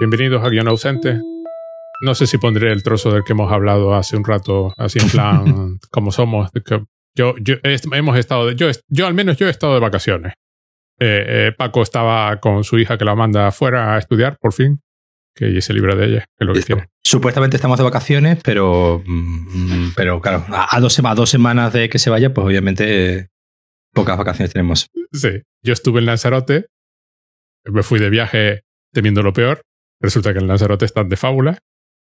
bienvenidos a Guión Ausente. No sé si pondré el trozo del que hemos hablado hace un rato, así en plan, como somos. Que yo, yo hemos estado, de, yo, yo al menos yo he estado de vacaciones. Eh, eh, Paco estaba con su hija que la manda afuera a estudiar, por fin, que se libra de ella, que es lo que quiere. Supuestamente estamos de vacaciones, pero, mm, pero claro, a dos, a dos semanas de que se vaya, pues obviamente pocas vacaciones tenemos. Sí, yo estuve en Lanzarote, me fui de viaje temiendo lo peor, resulta que en Lanzarote están de fábula,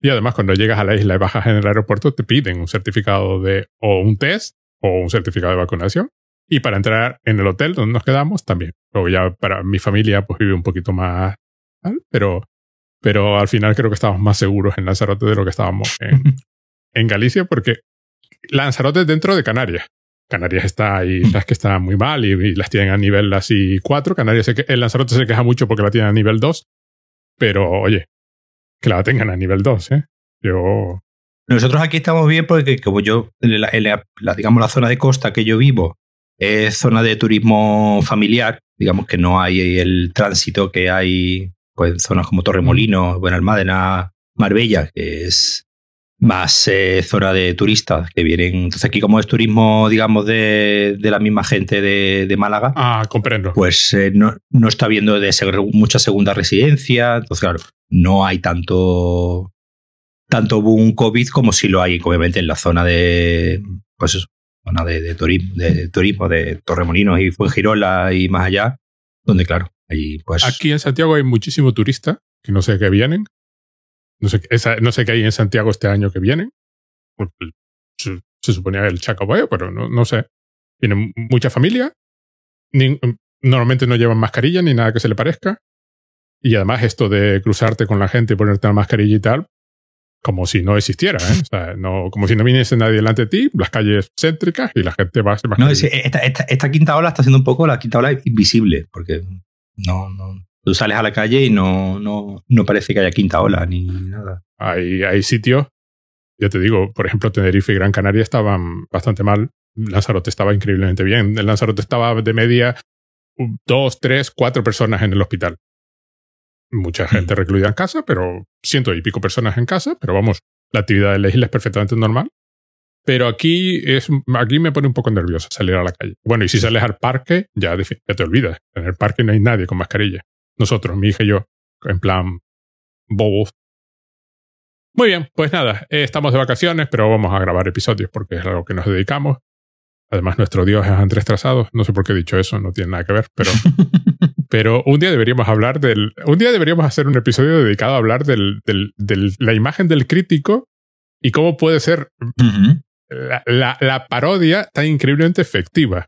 y además cuando llegas a la isla y bajas en el aeropuerto te piden un certificado de o un test o un certificado de vacunación. Y para entrar en el hotel donde nos quedamos también. Luego ya para mi familia pues vive un poquito más, pero, pero al final creo que estamos más seguros en Lanzarote de lo que estábamos en, en Galicia porque Lanzarote es dentro de Canarias. Canarias está ahí, sabes que está muy mal y, las tienen a nivel así 4. Canarias, el Lanzarote se queja mucho porque la tienen a nivel 2. Pero oye, que la tengan a nivel 2, ¿eh? Yo. Nosotros aquí estamos bien porque, como yo, la, digamos, la zona de costa que yo vivo es zona de turismo familiar, digamos que no hay el tránsito que hay pues, en zonas como Torremolinos, Buenalmádena, Marbella, que es más eh, zona de turistas que vienen. Entonces aquí como es turismo, digamos, de, de la misma gente de, de, Málaga. Ah, comprendo. Pues eh, no, no, está viendo de mucha segunda residencia. Entonces, claro, no hay tanto, tanto boom COVID como si lo hay, obviamente, en la zona de, pues eso, zona de, de, turismo, de turismo, de Torremolinos y Fuengirola y más allá, donde, claro, allí pues... Aquí en Santiago hay muchísimo turista, que no sé qué vienen, no sé, esa, no sé qué hay en Santiago este año que vienen. Se, se suponía el Chacabueo, pero no, no sé. Viene mucha familia. normalmente no llevan mascarilla ni nada que se le parezca. Y además esto de cruzarte con la gente y ponerte la mascarilla y tal, como si no existiera, ¿eh? O sea, no, como si no viniese nadie delante de ti, las calles céntricas y la gente va a ser No, esta, esta, esta, quinta ola está siendo un poco la quinta ola invisible, porque no, no, Tú sales a la calle y no, no, no parece que haya quinta ola ni nada. Hay, hay sitios, yo te digo, por ejemplo, Tenerife y Gran Canaria estaban bastante mal. Lanzarote estaba increíblemente bien. El Lanzarote estaba de media dos, tres, cuatro personas en el hospital. Mucha mm. gente recluida en casa, pero ciento y pico personas en casa, pero vamos, la actividad de la isla es perfectamente normal. Pero aquí, es, aquí me pone un poco nervioso salir a la calle. Bueno, y si sales al parque, ya, ya te olvidas. En el parque no hay nadie con mascarilla. Nosotros, mi hija y yo, en plan bobos. Muy bien, pues nada, eh, estamos de vacaciones, pero vamos a grabar episodios porque es algo que nos dedicamos. Además, nuestro Dios es Andrés Trazado. No sé por qué he dicho eso, no tiene nada que ver, pero, pero un día deberíamos hablar del. Un día deberíamos hacer un episodio dedicado a hablar del, del, de la imagen del crítico y cómo puede ser la, la, la, parodia tan increíblemente efectiva.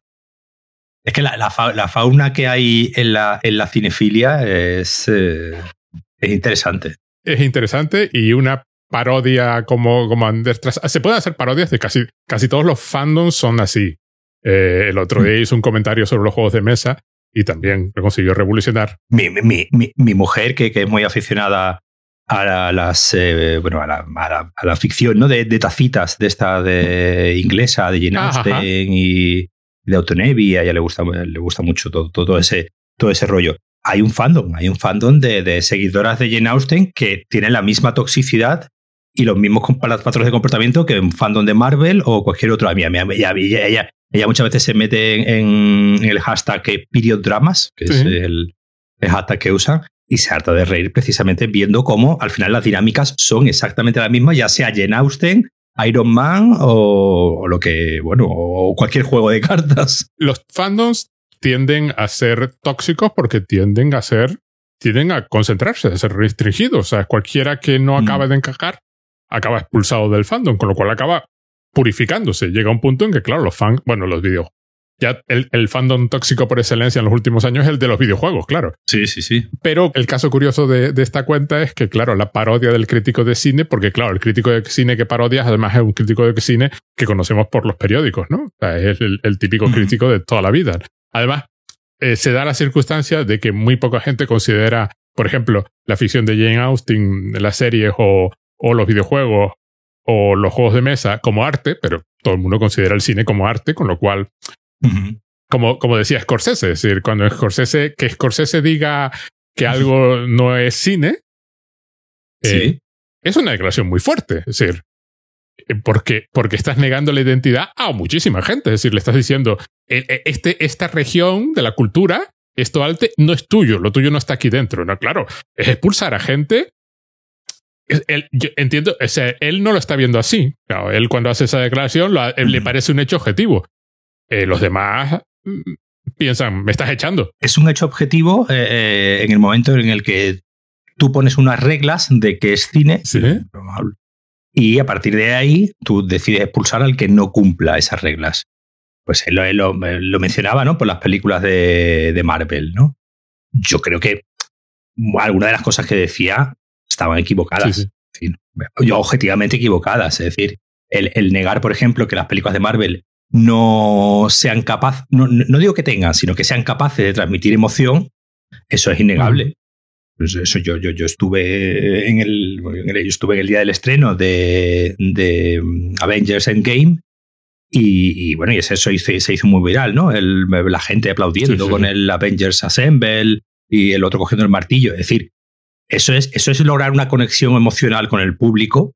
Es que la, la, fauna que hay en la, en la cinefilia es, eh, es interesante. Es interesante y una parodia como, como Se pueden hacer parodias de casi, casi todos los fandoms son así. Eh, el otro día hizo un comentario sobre los juegos de mesa y también lo consiguió revolucionar. Mi, mi, mi, mi mujer, que, que, es muy aficionada a las eh, bueno a la, a, la, ficción ¿no? de, de, tacitas de esta de inglesa de Jane Austen y de Autonevi, a ella le gusta, le gusta mucho todo, todo, ese, todo ese rollo. Hay un fandom, hay un fandom de, de seguidoras de Jane Austen que tienen la misma toxicidad y los mismos patrones de comportamiento que un fandom de Marvel o cualquier otro. Ella, ella, ella, ella muchas veces se mete en, el hashtag period dramas, que es el, el, hashtag que usan, y se harta de reír precisamente viendo cómo al final las dinámicas son exactamente las mismas, ya sea Jane Austen Iron Man o, lo que, bueno, o cualquier juego de cartas. Los fandoms tienden a ser tóxicos porque tienden a ser, tienden a concentrarse, a ser restringidos. O sea, cualquiera que no mm. acabe de encajar acaba expulsado del fandom, con lo cual acaba purificándose. Llega un punto en que, claro, los fans, bueno, los videojuegos ya el, fandom tóxico por excelencia en los últimos años es el de los videojuegos, claro. Sí, sí, sí. Pero el caso curioso de, esta cuenta es que, claro, la parodia del crítico de cine, porque, claro, el crítico de cine que parodias además es un crítico de cine que conocemos por los periódicos, ¿no? O sea, es el, típico crítico de toda la vida. Además, eh, se da la circunstancia de que muy poca gente considera, por ejemplo, la ficción de Jane Austen, las series o, o los videojuegos o los juegos de mesa como arte, pero todo el mundo considera el cine como arte, con lo cual como, como decía Scorsese, es decir, cuando Scorsese, que Scorsese diga que algo no es cine, eh, es una declaración muy fuerte. Es decir, eh, porque, porque estás negando la identidad a muchísima gente. Es decir, le estás diciendo, este, esta región de la cultura, esto alte, no es tuyo, lo tuyo no está aquí dentro. No, claro, es expulsar a gente. Él, yo entiendo, o sea, él no lo está viendo así. Claro, él cuando hace esa declaración le parece un hecho objetivo. Los demás mm, piensan, me estás echando. Es un hecho objetivo eh, en el momento en el que tú pones unas reglas de que es cine. Y a partir de ahí tú decides expulsar al que no cumpla esas reglas. Pues él, lo, mencionaba, ¿no? Por las películas de, Marvel, ¿no? Yo creo que algunas de las cosas que decía estaban equivocadas. yo objetivamente equivocadas. Es decir, el, el, negar, por ejemplo, que las películas de Marvel no sean capaces, no, no, digo que tengan, sino que sean capaces de transmitir emoción, eso es innegable. Pues eso yo, yo, yo estuve en el, estuve en el día del estreno de, de mm, Avengers Endgame y, y, bueno, y eso se hizo, se hizo muy viral, ¿no? El, la gente aplaudiendo con el Avengers Assemble y el otro cogiendo el martillo. Es decir, eso es, eso es lograr una conexión emocional con el público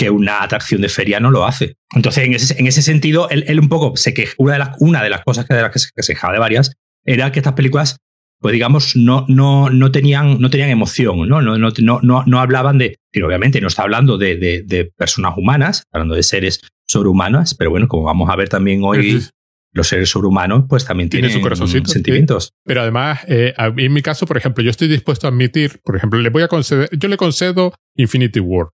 que una atracción de feria no lo hace. Entonces, en ese, en ese sentido, él, un poco se que una de las, una de las cosas que, de las que se, quejaba de varias era que estas películas, pues digamos, no, no, no, tenían, no tenían emoción, ¿no? No, no, no, no, hablaban de. Obviamente no está hablando de, de, personas humanas, hablando de seres sobrehumanas, pero bueno, como vamos a ver también hoy. Los seres sobrehumanos, pues también tienen Tiene sentimientos. Pero además, eh, en mi caso, por ejemplo, yo estoy dispuesto a admitir, por ejemplo, le voy a conceder, yo le concedo Infinity War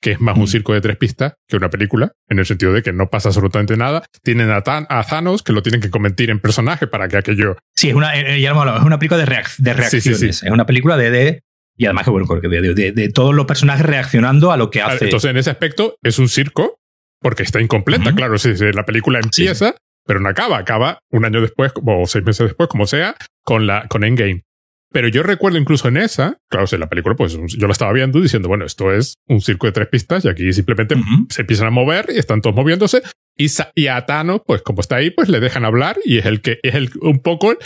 que es más un mm. circo de tres pistas que una película, en el sentido de que no pasa absolutamente nada. Tienen a, Thanos, que lo tienen que convertir en personaje para que aquello... Sí, es una, eh, ya es una película de, de reacciones. Es una película de, de y además que bueno, de, de, de, todos los personajes reaccionando a lo que hace. Entonces, en ese aspecto, es un circo porque está incompleta. Claro, sí, la película empieza, pero no acaba. Acaba un año después, o seis meses después, como sea, con, la, con Endgame. Pero yo recuerdo incluso en esa, claro, en la película, pues yo la estaba viendo diciendo, bueno, esto es un circo de tres pistas y aquí simplemente se empiezan a mover y están todos moviéndose. Y, y a Thanos, pues como está ahí, pues le dejan hablar y es el que es el un poco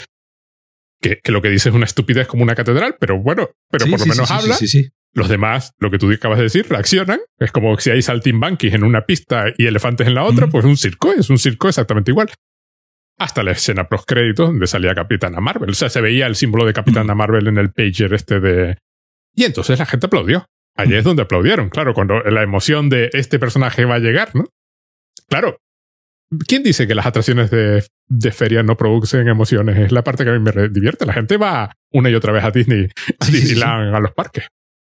que, que lo que dice es una estupidez como una catedral, pero bueno, pero por lo menos habla. Los demás, lo que tú acabas de decir, reaccionan. Es como si hay saltimbanquis en una pista y elefantes en la otra, pues un circo, es un circo exactamente igual hasta la escena post créditos donde salía Capitana Marvel. O sea, se veía el símbolo de Capitana Marvel en el pager este de... Y entonces la gente aplaudió. Allí es donde aplaudieron, claro, cuando la emoción de este personaje va a llegar, ¿no? Claro. ¿Quién dice que las atracciones de, de feria no producen emociones? Es la parte que a mí me divierte. La gente va una y otra vez a Disney, a Disneyland, a los parques.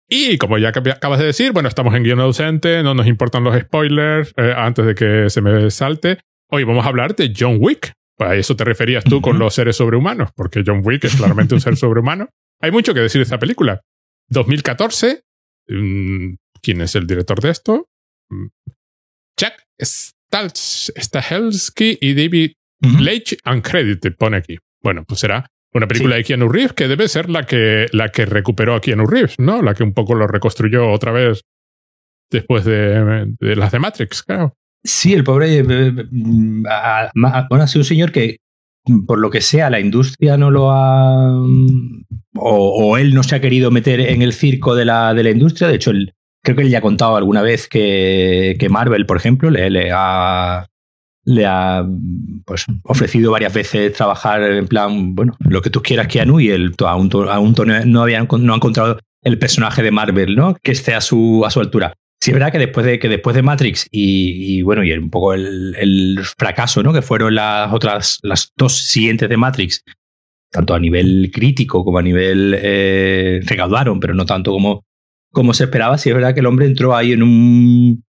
Y como ya acabas de decir, bueno, estamos en guion ausente, no nos importan los spoilers eh, antes de que se me salte. Hoy vamos a hablar de John Wick, a eso te referías tú con los seres sobrehumanos, porque John Wick es claramente un ser sobrehumano. Hay mucho que decir de esta película. 2014, mm, ¿quién es el director de esto? Mm, Jack Stahelski y David Leitch uncredited, pone aquí. Bueno, pues será una película de Keanu Reeves que debe ser la que, la que recuperó a Keanu Reeves, ¿no? La que un poco lo reconstruyó otra vez después de, de las de Matrix, claro. Sí, el pobre. Eh, eh, mm, bueno, ha sido un señor que, por lo que sea, la industria no lo ha. Mm, o, él no se ha querido meter en el circo de la, de la industria. De hecho, creo que él ya ha contado alguna vez que, que Marvel, por ejemplo, le, ha. Le ha pues, ofrecido varias veces trabajar en plan, bueno, lo que tú quieras, Keanu, y él aún, aún no, había, no ha encontrado el personaje de Marvel, ¿no? Que esté a su, a su altura. Sí, es verdad que después de, que después de Matrix y, bueno, y un poco el, fracaso, ¿no? Que fueron las otras, las dos siguientes de Matrix, tanto a nivel crítico como a nivel eh, recaudaron, pero no tanto como, como se esperaba. Sí, es verdad que el hombre entró ahí en un,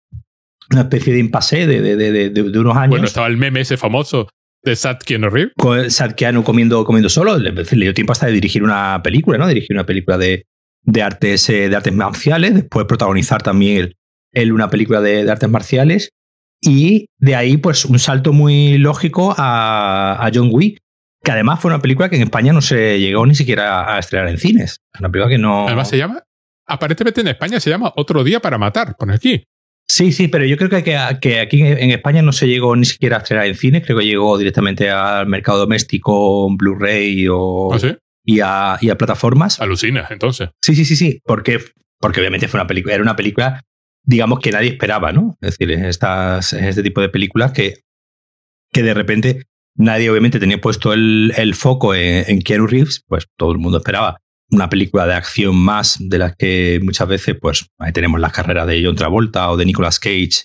una especie de impasse de, de, de, unos años. Bueno, estaba el meme ese famoso de Sat Keanu Reeves. Sat Keanu comiendo, comiendo solo. Le, le dio tiempo hasta de dirigir una película, ¿no? Dirigir una película de, de artes, eh, de artes marciales, después protagonizar también el, él una película de, artes marciales y de ahí pues un salto muy lógico a, John Wick, que además fue una película que en España no se llegó ni siquiera a estrenar en cines. Una película que no... Además se llama, aparentemente en España se llama Otro Día para Matar, pone aquí. Sí, sí, pero yo creo que, que, aquí en España no se llegó ni siquiera a estrenar en cines, creo que llegó directamente al mercado doméstico, Blu-ray o... ¿Ah, y, a, y a plataformas. Alucinas, entonces. Sí, sí, sí, sí, porque porque obviamente fue una película, era una película, digamos, que nadie esperaba, ¿no? Es decir, estas, este tipo de películas que, que de repente nadie obviamente tenía puesto el, el foco en, en, Keanu Reeves, pues todo el mundo esperaba una película de acción más de las que muchas veces, pues ahí tenemos las carreras de John Travolta o de Nicolas Cage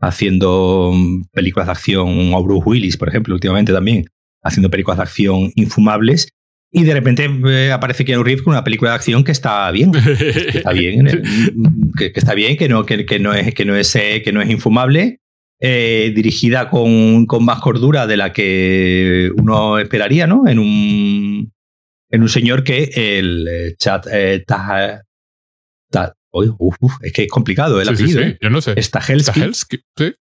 haciendo películas de acción, o Bruce Willis, por ejemplo, últimamente también, haciendo películas de acción infumables. Y de repente eh, aparece Keanu Reeves con una película de acción que está bien, que está bien, que, está bien, que no, que, no es, que no es, eh, que no es infumable, eh, dirigida con, con, más cordura de la que uno esperaría, ¿no? En un, en un señor que el chat eh, es que es complicado el apellido. Sí, Yo no sé. Stahelski.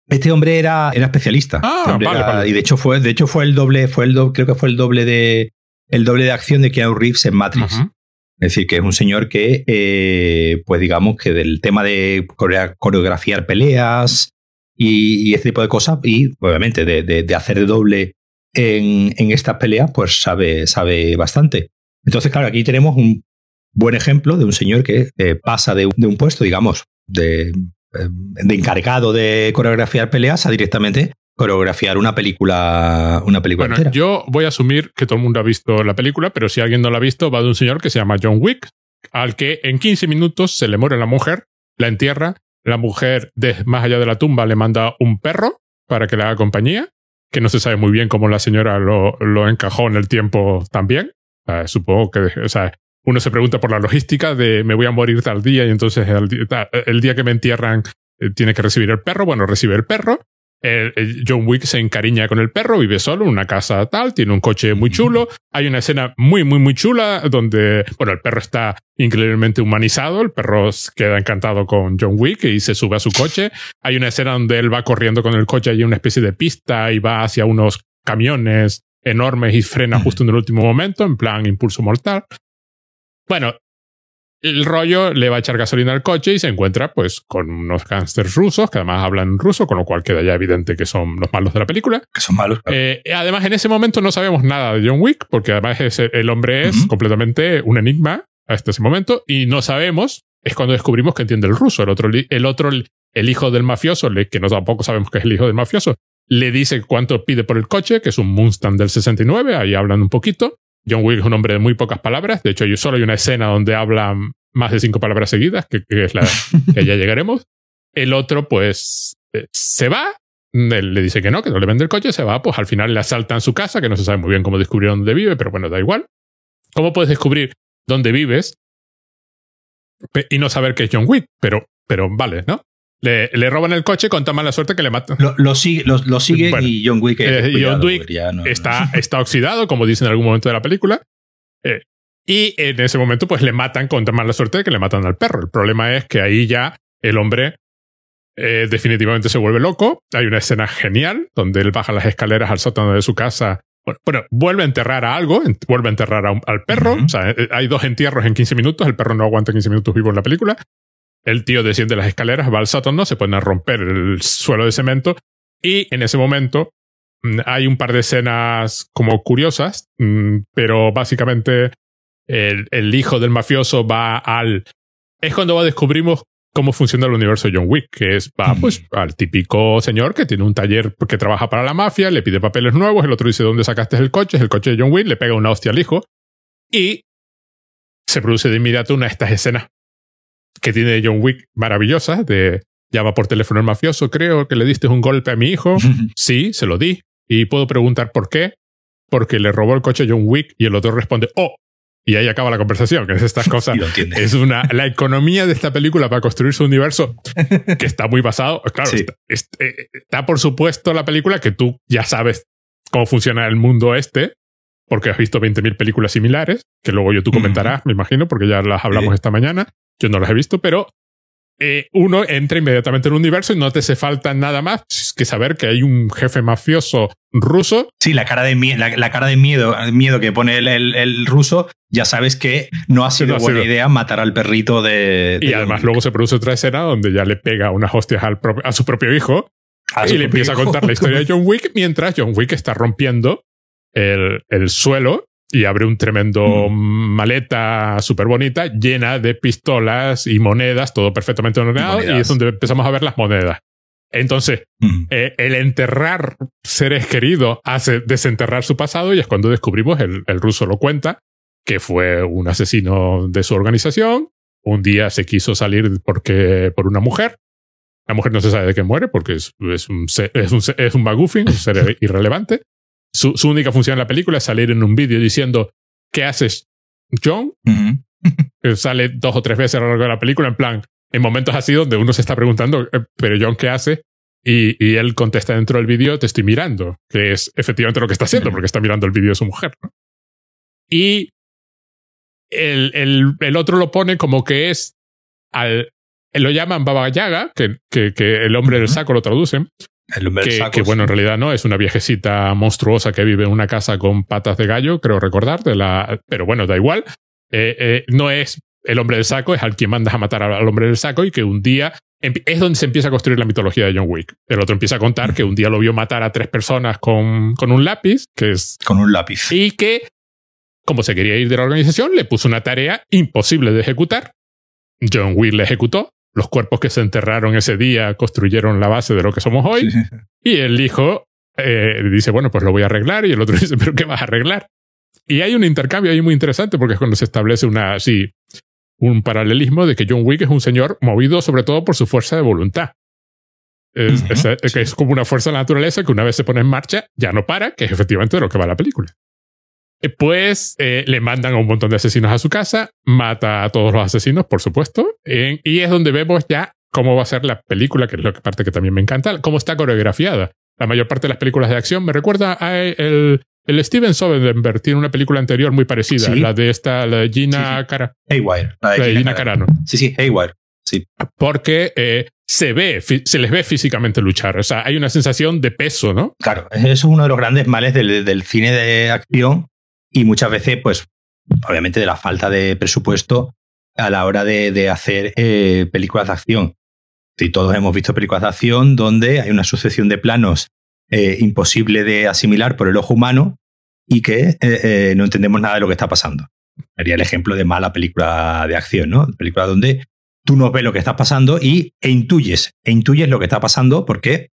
Este hombre era, era especialista. Ah, este Y de hecho fue, de hecho fue el doble, fue el creo que fue el doble de el doble de acción de Keanu Reeves en Matrix. Es decir, que es un señor que, eh, pues digamos que del tema de coreografiar peleas y, este tipo de cosas, y obviamente de, de, hacer de doble en, en, estas peleas, pues sabe, sabe bastante. Entonces, claro, aquí tenemos un buen ejemplo de un señor que eh, pasa de, un puesto, digamos, de, eh, de, encargado de coreografiar peleas a directamente coreografiar una película, una película bueno, Yo voy a asumir que todo el mundo ha visto la película, pero si alguien no la ha visto, va de un señor que se llama John Wick, al que en 15 minutos se le muere la mujer, la entierra, la mujer de más allá de la tumba le manda un perro para que le haga compañía, que no se sabe muy bien cómo la señora lo, lo encajó en el tiempo también. supongo que, o sea, uno se pregunta por la logística de me voy a morir tal día y entonces el, día que me entierran eh, tiene que recibir el perro. Bueno, recibe el perro. John Wick se encariña con el perro, vive solo en una casa tal, tiene un coche muy chulo. Hay una escena muy, muy, muy chula donde, bueno, el perro está increíblemente humanizado. El perro queda encantado con John Wick y se sube a su coche. Hay una escena donde él va corriendo con el coche y una especie de pista y va hacia unos camiones enormes y frena justo en el último momento, en plan impulso mortal. Bueno, el rollo le va a echar gasolina al coche y se encuentra pues con unos gángsters rusos que además hablan ruso, con lo cual queda ya evidente que son los malos de la película. Que son malos. Eh, además, en ese momento no sabemos nada de John Wick, porque además el hombre es completamente un enigma hasta ese momento y no sabemos. Es cuando descubrimos que entiende el ruso. El otro, el otro, el hijo del mafioso, que no tampoco sabemos que es el hijo del mafioso, le dice cuánto pide por el coche, que es un Mustang del 69, ahí hablan un poquito. John Wick es un hombre de muy pocas palabras. De hecho, solo hay una escena donde habla más de cinco palabras seguidas, que, es la que ya llegaremos. El otro, pues, eh, se va. Él le dice que no, que no le vende el coche, se va. Pues al final le asaltan su casa, que no se sabe muy bien cómo descubrieron dónde vive, pero bueno, da igual. ¿Cómo puedes descubrir dónde vives y no saber que es John Wick? Pero, pero vale, ¿no? Le, le, roban el coche con tan mala suerte que le matan. Lo, sigue, lo, sigue y John Wick, eh, John Wick está, está oxidado, como dicen en algún momento de la película. Eh, y en ese momento, pues le matan con tan mala suerte que le matan al perro. El problema es que ahí ya el hombre eh, definitivamente se vuelve loco. Hay una escena genial donde él baja las escaleras al sótano de su casa. Bueno, vuelve a enterrar a algo, vuelve a enterrar al perro. O sea, hay dos entierros en 15 minutos. El perro no aguanta 15 minutos vivo en la película. El tío desciende las escaleras, va al sótano, se pone a romper el suelo de cemento y en ese momento mm, hay un par de escenas como curiosas, mm, pero básicamente el, el, hijo del mafioso va al... Es cuando descubrimos cómo funciona el universo de John Wick, que es, va pues al típico señor que tiene un taller que trabaja para la mafia, le pide papeles nuevos, el otro dice, ¿dónde sacaste el coche? Es el coche de John Wick, le pega una hostia al hijo y se produce de inmediato una de estas escenas que tiene John Wick maravillosa de llama por teléfono el mafioso, creo que le diste un golpe a mi hijo. sí, se lo di. Y puedo preguntar por qué. Porque le robó el coche a John Wick y el otro responde, oh. Y ahí acaba la conversación, que es estas cosas. es una, la economía de esta película para construir su universo, que está muy basado. Claro, eh, está, por supuesto la película que tú ya sabes cómo funciona el mundo este, porque has visto 20.000 películas similares, que luego yo tú comentarás, me imagino, porque ya las hablamos esta mañana. Yo no las he visto, pero eh, uno entra inmediatamente en un universo y no te hace falta nada más que saber que hay un jefe mafioso ruso. Sí, la cara de, la, cara de miedo, miedo que pone el, ruso, ya sabes que no ha sido buena idea matar al perrito de... y además luego se produce otra escena donde ya le pega unas hostias al a su propio hijo y le empieza a contar la historia de John Wick mientras John Wick está rompiendo el, el suelo y abre un tremendo maleta súper bonita llena de pistolas y monedas, todo perfectamente ordenado, y, es donde empezamos a ver las monedas. Entonces, eh, el enterrar seres queridos hace desenterrar su pasado y es cuando descubrimos, el, el ruso lo cuenta, que fue un asesino de su organización. Un día se quiso salir porque, por una mujer. La mujer no se sabe de qué muere porque es, es un, es un, es un un ser irrelevante. Su, su, única función en la película es salir en un vídeo diciendo, ¿qué haces, John? Sale dos o tres veces a lo largo de la película en plan, en momentos así donde uno se está preguntando, eh, pero John, ¿qué hace? Y, y él contesta dentro del vídeo, te estoy mirando, que es efectivamente lo que está haciendo, porque está mirando el vídeo de su mujer. ¿no? Y el, el, el, otro lo pone como que es al. Lo llaman Baba Yaga, que, que, que el hombre del saco lo traducen. El hombre que, del saco. que bueno, en realidad no, es una viejecita monstruosa que vive en una casa con patas de gallo, creo recordar, de la, pero bueno, da igual. Eh, eh, no es el hombre del saco, es al quien mandas a matar al hombre del saco y que un día es donde se empieza a construir la mitología de John Wick. El otro empieza a contar que un día lo vio matar a tres personas con, con un lápiz, que es... Con un lápiz. Y que como se quería ir de la organización, le puso una tarea imposible de ejecutar. John Wick le ejecutó. Los cuerpos que se enterraron ese día construyeron la base de lo que somos hoy. Sí. Y el hijo eh, dice, bueno, pues lo voy a arreglar. Y el otro dice, pero ¿qué vas a arreglar? Y hay un intercambio ahí muy interesante porque es cuando se establece una, así, un paralelismo de que John Wick es un señor movido sobre todo por su fuerza de voluntad. Es, uh -huh, es, sí. es como una fuerza de la naturaleza que una vez se pone en marcha ya no para, que es efectivamente de lo que va la película. Pues eh, le mandan a un montón de asesinos a su casa, mata a todos los asesinos, por supuesto, en, y es donde vemos ya cómo va a ser la película, que es la parte que también me encanta, cómo está coreografiada. La mayor parte de las películas de acción me recuerda a el, el Steven Soderbergh tiene una película anterior muy parecida, ¿Sí? la de esta, la de Gina sí, sí. Cara. Haywire. La de, la de Gina, Gina Carano. Sí, sí, Haywire. Sí. Porque eh, se ve, se les ve físicamente luchar. O sea, hay una sensación de peso, ¿no? Claro, eso es uno de los grandes males del, del cine de acción y muchas veces, pues, obviamente de la falta de presupuesto a la hora de, de hacer eh, películas de acción. Sí, todos hemos visto películas de acción donde hay una sucesión de planos eh, imposible de asimilar por el ojo humano y que eh, no entendemos nada de lo que está pasando. Sería el ejemplo de mala película de acción, ¿no? Película donde tú no ves lo que está pasando y, e intuyes, e intuyes lo que está pasando porque,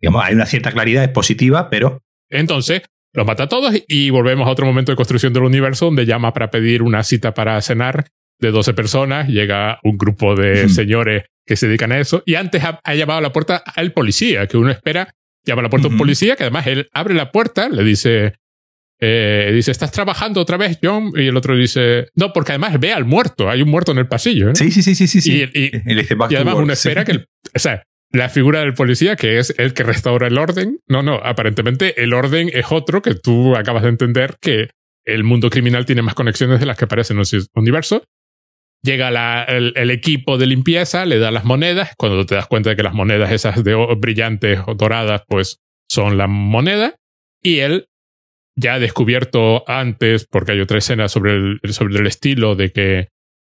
digamos, hay una cierta claridad expositiva, pero... Entonces, los mata a todos y volvemos a otro momento de construcción del universo donde llama para pedir una cita para cenar de 12 personas, llega un grupo de señores que se dedican a eso y antes ha, ha llamado a la puerta al policía, que uno espera, llama a la puerta a un policía, que además él abre la puerta, le dice, eh, dice, ¿estás trabajando otra vez, John? Y el otro dice, no, porque además ve al muerto, hay un muerto en el pasillo. ¿eh? Sí, sí, sí, sí, sí. Y, y, y, dice, y además uno espera sí. que, el, o sea, la figura del policía, que es el que restaura el orden. No, no, aparentemente el orden es otro que tú acabas de entender que el mundo criminal tiene más conexiones de las que parecen en el universo. Llega el, equipo de limpieza, le da las monedas. Cuando te das cuenta de que las monedas esas de brillantes o doradas, pues son la moneda. Y él ya ha descubierto antes, porque hay otra escena sobre el, sobre el estilo de que,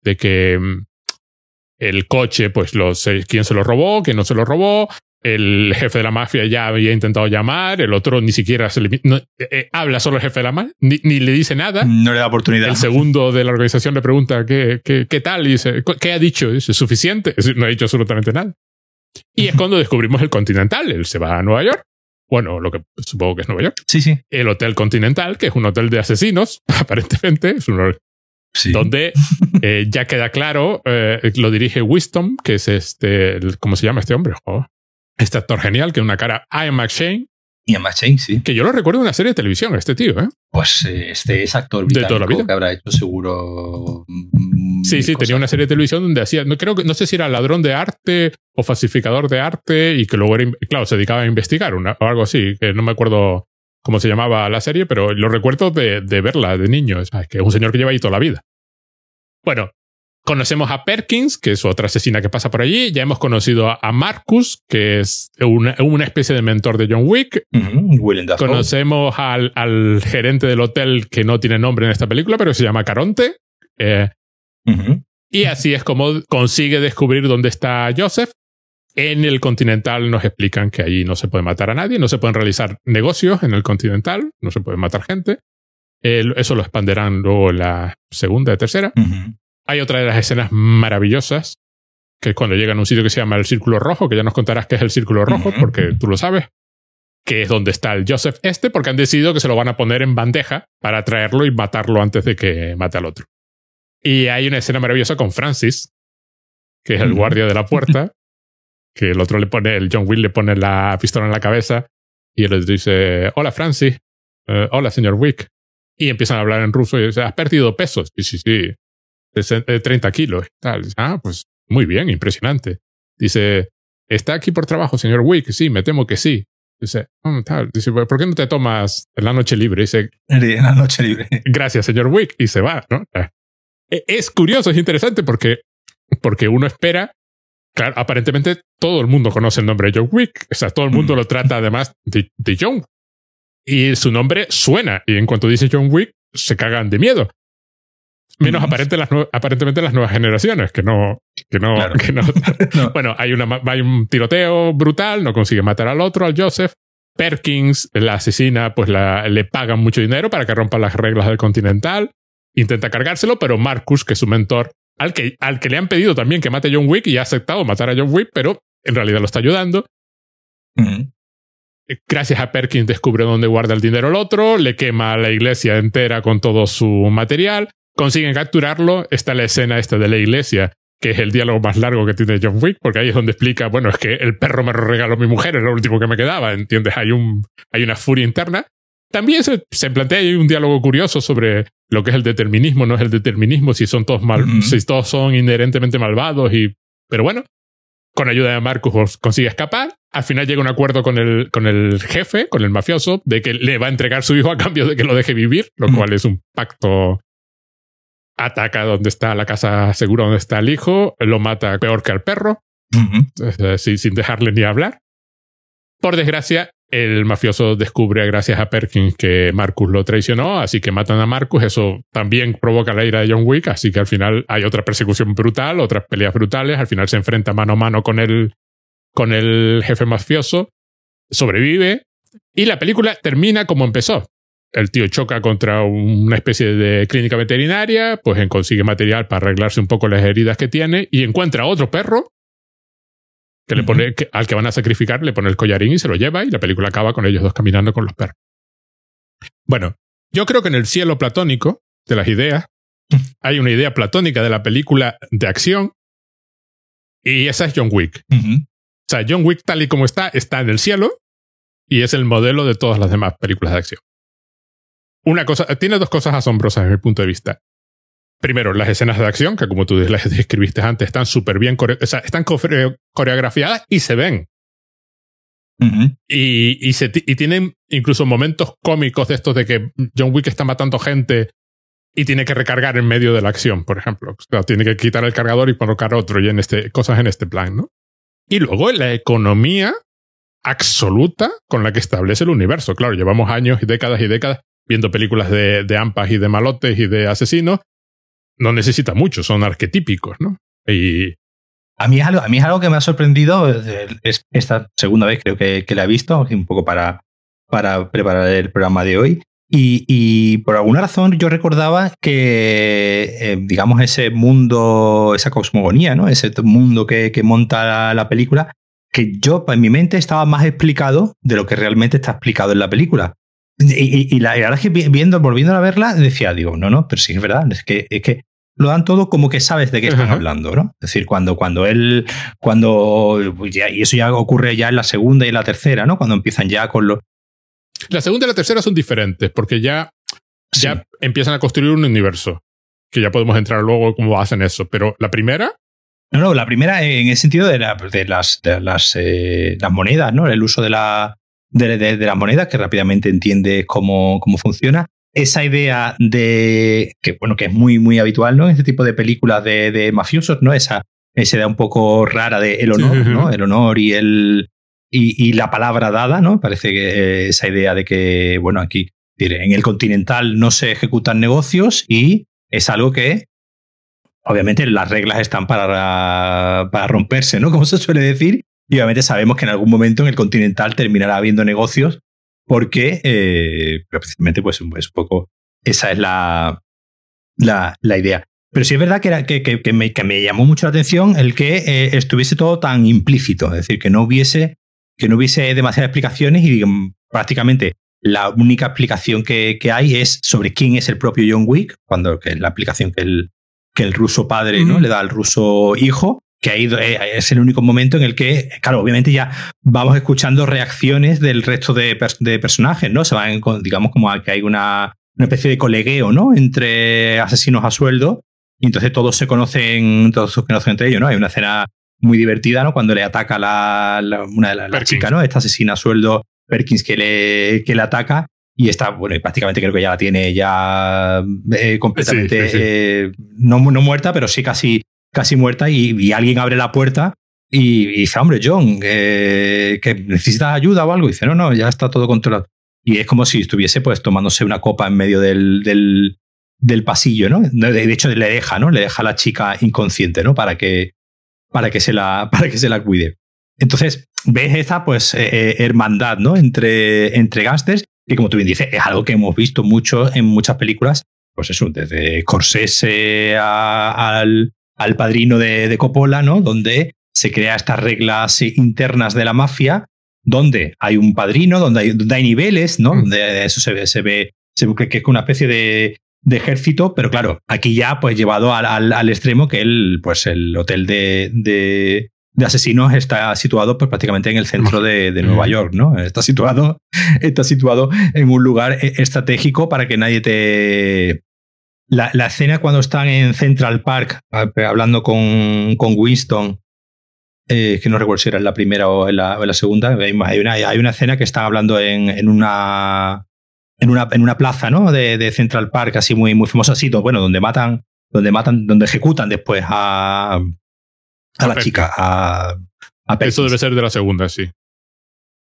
de que mm, el coche, pues los, quién se lo robó, quién no se lo robó. El jefe de la mafia ya había intentado llamar, el otro ni siquiera se le, no, eh, habla solo el jefe de la mafia, ni, ni, le dice nada. No le da oportunidad. El segundo de la organización le pregunta qué, qué, qué tal y dice, ¿qué ha dicho? Dice, suficiente. Es decir, no ha dicho absolutamente nada. Y es cuando descubrimos el Continental. Él se va a Nueva York. Bueno, lo que supongo que es Nueva York. Sí, sí. El Hotel Continental, que es un hotel de asesinos, aparentemente. Es un Sí. donde eh, ya queda claro, eh, lo dirige Wisdom, que es este, el, ¿cómo se llama este hombre? Oh, este actor genial, que una cara, Ian McShane. Ian McShane, sí. Que yo lo recuerdo en una serie de televisión, este tío, ¿eh? Pues eh, este es actor de toda la vida. que habrá hecho seguro. Mm, sí, sí, tenía una serie de televisión donde hacía, no creo que, no sé si era ladrón de arte o falsificador de arte y que luego era, claro, se dedicaba a investigar una, o algo así, que no me acuerdo cómo se llamaba la serie, pero lo recuerdo de, de verla de niño. Es que es un señor que lleva ahí toda la vida. Bueno, conocemos a Perkins, que es otra asesina que pasa por allí. Ya hemos conocido a Marcus, que es una, una especie de mentor de John Wick. Uh -huh. Conocemos al, al, gerente del hotel que no tiene nombre en esta película, pero se llama Caronte. Eh, uh -huh. Y así es como consigue descubrir dónde está Joseph. En el Continental nos explican que allí no se puede matar a nadie, no se pueden realizar negocios en el Continental, no se puede matar gente. eso lo expanderán luego en la segunda y tercera. Hay otra de las escenas maravillosas, que es cuando llegan a un sitio que se llama el Círculo Rojo, que ya nos contarás qué es el Círculo Rojo, porque tú lo sabes, que es donde está el Joseph este, porque han decidido que se lo van a poner en bandeja para traerlo y matarlo antes de que mate al otro. Y hay una escena maravillosa con Francis, que es el guardia de la puerta, que el otro le pone, el John Will le pone la pistola en la cabeza y él le dice, hola Francis, eh, hola señor Wick. Y empiezan a hablar en ruso y dice, has perdido pesos. Sí, sí, sí, 30 kilos. Tal. ah, pues muy bien, impresionante. Dice, ¿está aquí por trabajo, señor Wick? Sí, me temo que sí. Dice, oh, tal. Dice, ¿por qué no te tomas en la noche libre? Dice, en la noche libre. Gracias, señor Wick. Y se va, ¿no? E, es curioso, es interesante porque, porque uno espera. Claro, aparentemente todo el mundo conoce el nombre de John Wick. O sea, todo el mundo mm. lo trata además de, de John. Y su nombre suena. Y en cuanto dice John Wick, se cagan de miedo. Menos aparente las aparentemente las nuevas generaciones, que no, que no, que no, Bueno, hay, una, hay un tiroteo brutal, no consigue matar al otro, al Joseph. Perkins, la asesina, pues la, le pagan mucho dinero para que rompa las reglas del Continental. Intenta cargárselo, pero Marcus, que es su mentor, al que, al que le han pedido también que mate a John Wick y ha aceptado matar a John Wick, pero en realidad lo está ayudando. Gracias a Perkins descubre dónde guarda el dinero el otro, le quema la iglesia entera con todo su material consiguen capturarlo. Está la escena esta de la iglesia, que es el diálogo más largo que tiene John Wick, porque ahí es donde explica, bueno, es que el perro me lo regaló mi mujer, es lo último que me quedaba, ¿entiendes? Hay, un, hay una furia interna. También se, se plantea ahí un diálogo curioso sobre lo que es el determinismo, no es el determinismo, si son todos mal, si todos son inherentemente malvados y, pero bueno, con ayuda de Marcus consigue escapar. Al final llega un acuerdo con el, con el jefe, con el mafioso, de que le va a entregar su hijo a cambio de que lo deje vivir, lo cual es un pacto. Ataca donde está la casa segura donde está el hijo, lo mata peor que al perro, eh, sin, dejarle ni hablar. Por desgracia, el mafioso descubre, gracias a Perkins, que Marcus lo traicionó, así que matan a Marcus. Eso también provoca la ira de John Wick, así que al final hay otra persecución brutal, otras peleas brutales. Al final se enfrenta mano a mano con el, con el jefe mafioso, sobrevive y la película termina como empezó el tío choca contra una especie de clínica veterinaria, pues consigue material para arreglarse un poco las heridas que tiene y encuentra otro perro que le pone, al que van a sacrificar, le pone el collarín y se lo lleva y la película acaba con ellos dos caminando con los perros. Bueno, yo creo que en el cielo platónico de las ideas hay una idea platónica de la película de acción y esa es John Wick. O sea, John Wick tal y como está, está en el cielo y es el modelo de todas las demás películas de acción una cosa, tiene dos cosas asombrosas desde mi punto de vista. Primero, las escenas de acción, que como tú las describiste antes, están súper bien, o sea, están coreografiadas y se ven. y, y, se y tienen incluso momentos cómicos de estos de que John Wick está matando gente y tiene que recargar en medio de la acción, por ejemplo. tiene que quitar el cargador y colocar otro y en este, cosas en este plan, ¿no? Y luego la economía absoluta con la que establece el universo. Claro, llevamos años y décadas y décadas viendo películas de, de ampas y de malotes y de asesinos, no necesita mucho, son arquetípicos, ¿no? Y, a mí, es algo, a mí es algo que me ha sorprendido, es esta segunda vez creo que, que la he visto, un poco para, para preparar el programa de hoy. Y, por alguna razón yo recordaba que, eh, digamos, ese mundo, esa cosmogonía, ¿no? ese mundo que, que monta la, película, que yo en mi mente estaba más explicado de lo que realmente está explicado en la película. Y, la, verdad es que viendo, volviendo a verla, decía, digo, no, no, pero sí es verdad, es que, es que lo dan todo como que sabes de qué están hablando, ¿no? Es decir, cuando, cuando él, cuando, y eso ya ocurre ya en la segunda y en la tercera, ¿no? Cuando empiezan ya con los... La segunda y la tercera son diferentes, porque ya, ya empiezan a construir un universo, que ya podemos entrar luego cómo hacen eso, pero la primera... No, no, la primera en el sentido de, de las, de las, eh, las monedas, ¿no? El uso de la de, la moneda, que rápidamente entiende cómo, cómo funciona. Esa idea de que, bueno, que es muy, muy habitual, ¿no? Este tipo de películas de, de mafiosos, ¿no? Esa, esa idea un poco rara de el honor, ¿no? El honor y el. Y, y, la palabra dada, ¿no? Parece que esa idea de que, bueno, aquí en el continental no se ejecutan negocios y es algo que obviamente las reglas están para, para romperse, ¿no? Como se suele decir, y obviamente sabemos que en algún momento en el continental terminará habiendo negocios porque eh, precisamente pues, es un poco esa es la, la, la idea. Pero sí es verdad que, era, que, que, me, que, me, llamó mucho la atención el que eh, estuviese todo tan implícito, es decir, que no hubiese, que no hubiese demasiadas explicaciones y prácticamente la única explicación que, hay es sobre quién es el propio John Wick, cuando que es la explicación que el, que el ruso padre ¿no? le da al ruso hijo, que ahí eh, es el único momento en el que, claro, obviamente ya vamos escuchando reacciones del resto de, de personajes, ¿no? Se van, digamos, como que hay una, una especie de colegueo, ¿no? Entre asesinos a sueldo y entonces todos se conocen, todos se conocen entre ellos, ¿no? Hay una escena muy divertida, ¿no? Cuando le ataca la, una de las chicas, ¿no? Esta asesina a sueldo Perkins que le, que le ataca y está, bueno, y prácticamente creo que ya la tiene ya eh, completamente, eh, no, no, muerta, pero sí casi, casi muerta y, alguien abre la puerta y, dice, hombre, John, eh, que necesita ayuda o algo. Y dice, no, no, ya está todo controlado. Y es como si estuviese pues tomándose una copa en medio del, del, del pasillo, ¿no? De hecho, le deja, ¿no? Le deja a la chica inconsciente, ¿no? Para que, para que, se, la, para que se la cuide. Entonces, ves esa, pues, eh, eh, hermandad, ¿no? Entre, entre gángsters, que como tú bien dices, es algo que hemos visto mucho en muchas películas, pues eso, desde Corsese al, al padrino de, de Coppola, ¿no? Donde se crea estas reglas internas de la mafia, donde hay un padrino, donde hay, donde hay niveles, ¿no? Mm. Donde eso se ve, se ve, se ve que es una especie de, de ejército, pero claro, aquí ya pues llevado al, al, extremo que el, pues el hotel de, de, de, asesinos está situado pues prácticamente en el centro de, de, Nueva York, ¿no? Está situado, está situado en un lugar e, estratégico para que nadie te... La, la escena cuando están en Central Park hablando con, con Winston, eh, que no recuerdo si era en la primera o en la, en la segunda, hay una, hay una escena que están hablando en, en una en una, en una plaza, ¿no? De, de, Central Park, así muy, muy famosa, así, bueno, donde matan, donde matan, donde ejecutan después a, a, la chica, a, a Eso debe ser de la segunda, sí.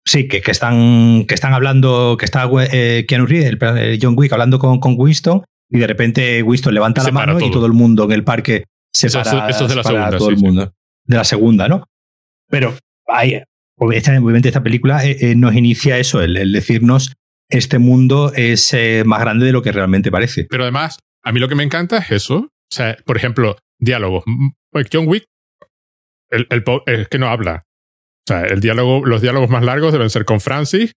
Sí, que, que, están, que están hablando, que está eh, Keanu Reeves, el, John Wick, hablando con, con Winston, y de repente Winston levanta la mano y todo el mundo en el parque se para, eso, de la segunda, todo el mundo. De la segunda, ¿no? Pero hay, obviamente esta película eh, eh, nos inicia eso, el, el decirnos este mundo es eh, más grande de lo que realmente parece. Pero además, a mí lo que me encanta es eso. O sea, por ejemplo, diálogo. Pues John Wick, el, es que no habla. O sea, el diálogo, los diálogos más largos deben ser con Francis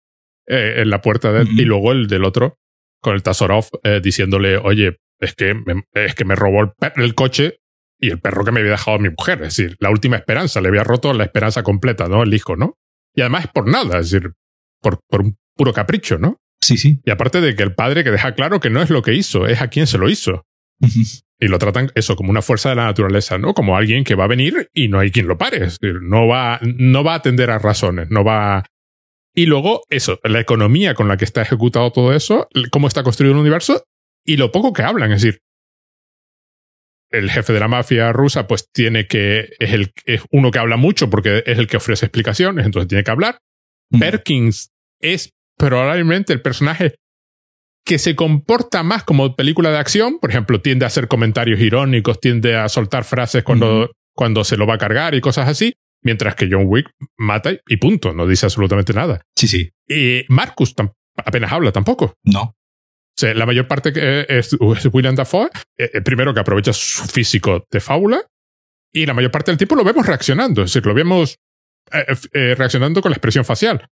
en la puerta de y luego el del otro con el Tazorov eh, diciéndole, oye, es que me, es que me robó el, el, coche y el perro que me había dejado mi mujer. Es decir, la última esperanza, le había roto la esperanza completa, ¿no? El hijo, ¿no? Y además es por nada, es decir, por, por un puro capricho, ¿no? Sí, sí. Y aparte de que el padre que deja claro que no es lo que hizo, es a quien se lo hizo. y lo tratan eso como una fuerza de la naturaleza, ¿no? Como alguien que va a venir y no hay quien lo pare. Es decir, no va, no va a atender a razones, no va. Y luego, eso, la economía con la que está ejecutado todo eso, cómo está construido el universo y lo poco que hablan. Es decir, el jefe de la mafia rusa, pues tiene que. Es, el, es uno que habla mucho porque es el que ofrece explicaciones, entonces tiene que hablar. Perkins es probablemente el personaje que se comporta más como película de acción, por ejemplo, tiende a hacer comentarios irónicos, tiende a soltar frases cuando, cuando se lo va a cargar y cosas así, mientras que John Wick mata y punto, no dice absolutamente nada. Sí, sí. Y Marcus apenas habla tampoco. No. O sea, la mayor parte que es, William Dafoe, el eh, eh, primero que aprovecha su físico de fábula, y la mayor parte del tiempo lo vemos reaccionando, es decir, lo vemos eh, reaccionando con la expresión facial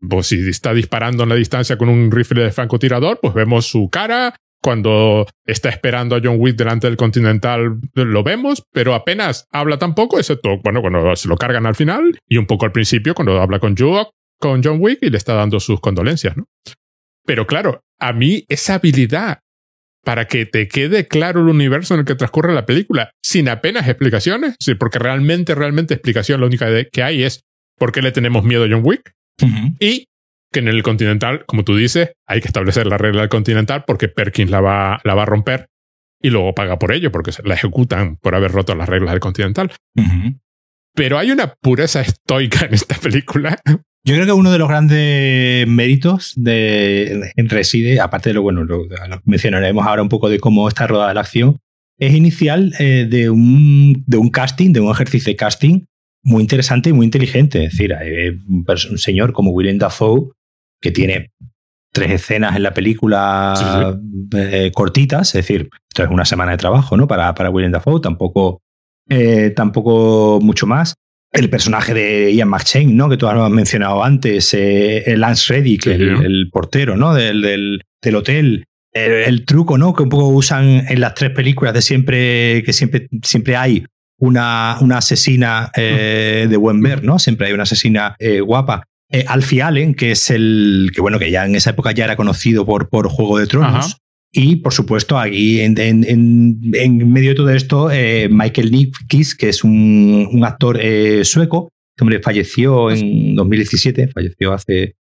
pues si está disparando en la distancia con un rifle de francotirador, pues vemos su cara. Cuando está esperando a John Wick delante del Continental, lo vemos, pero apenas habla tampoco, excepto, bueno, cuando se lo cargan al final y un poco al principio, cuando habla con, Joe, con John Wick y le está dando sus condolencias, ¿no? Pero claro, a mí esa habilidad para que te quede claro el universo en el que transcurre la película, sin apenas explicaciones, sí, porque realmente, realmente explicación la única que hay es por qué le tenemos miedo a John Wick, y que en el Continental, como tú dices, hay que establecer la regla del Continental porque Perkins la va, la va a romper y luego paga por ello porque la ejecutan por haber roto las reglas del Continental. Pero hay una pureza estoica en esta película. Yo creo que uno de los grandes méritos de, reside, aparte de lo bueno, lo, mencionaremos ahora un poco de cómo está rodada la acción, es inicial eh, de, un, de un casting, de un ejercicio de casting muy interesante y muy inteligente. Es decir, hay un, señor como William Dafoe que tiene tres escenas en la película eh, cortitas, es decir, esto es una semana de trabajo, ¿no? Para, para William Dafoe, tampoco, eh, tampoco mucho más. El personaje de Ian McShane, ¿no? Que tú has mencionado antes, el Lance Reddick, el, portero, ¿no? Del, del, hotel. El, truco, ¿no? Que un poco usan en las tres películas de siempre, que siempre, siempre hay una, una asesina de buen ver, ¿no? Siempre hay una asesina guapa. Eh, Alfie Allen, que es el que bueno, que ya en esa época ya era conocido por, por Juego de Tronos. Y por supuesto, aquí en, medio de todo esto, eh, Michael Nickis, que es un, actor eh, sueco, que hombre falleció en 2017, falleció hace.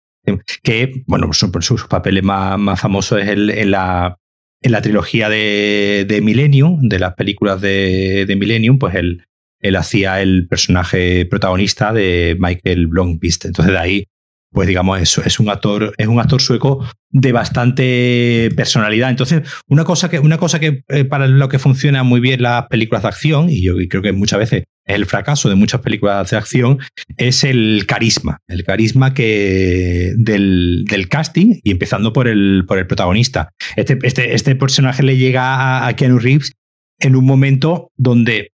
que, bueno, su, sus papeles más, más famosos es el, en, la, en la trilogía de, de Millennium, de las películas de, de Millennium, pues el, él hacía el personaje protagonista de Michael Blomqvist. Entonces de ahí, pues digamos, es, es, un actor, es un actor sueco de bastante personalidad. Entonces, una cosa que, una cosa que eh, para lo que funciona muy bien las películas de acción, y yo creo que muchas veces es el fracaso de muchas películas de acción, es el carisma. El carisma que del, del casting, y empezando por el, por el protagonista. Este, este, este personaje le llega a, a Keanu Reeves en un momento donde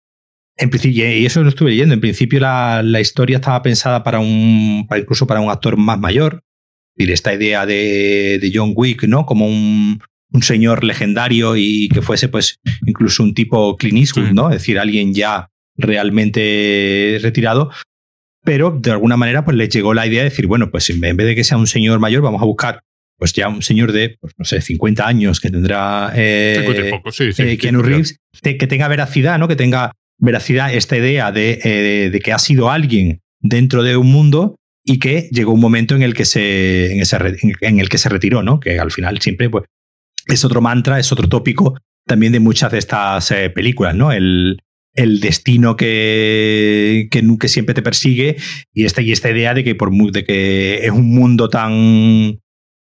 en principio, y eso lo estuve leyendo, en principio la, historia estaba pensada para un, incluso para un actor más mayor. Y esta idea de, John Wick, ¿no? Como un, señor legendario y que fuese, pues, incluso un tipo Clint Eastwood, ¿no? Es decir, alguien ya realmente retirado. Pero de alguna manera, pues le llegó la idea de decir, bueno, pues en vez de que sea un señor mayor, vamos a buscar pues ya un señor de, pues, no sé, 50 años que tendrá eh, eh, Keanu Reeves, que tenga veracidad, ¿no? Que tenga veracidad esta idea eh, de, que ha sido alguien dentro de un mundo y que llegó un momento en el que se, en, el que se retiró, ¿no? Que al final siempre pues, es otro mantra, es otro tópico también de muchas de estas eh, películas, ¿no? El, el destino que, que, siempre te persigue y esta, y esta idea de que, por, de que es un mundo tan,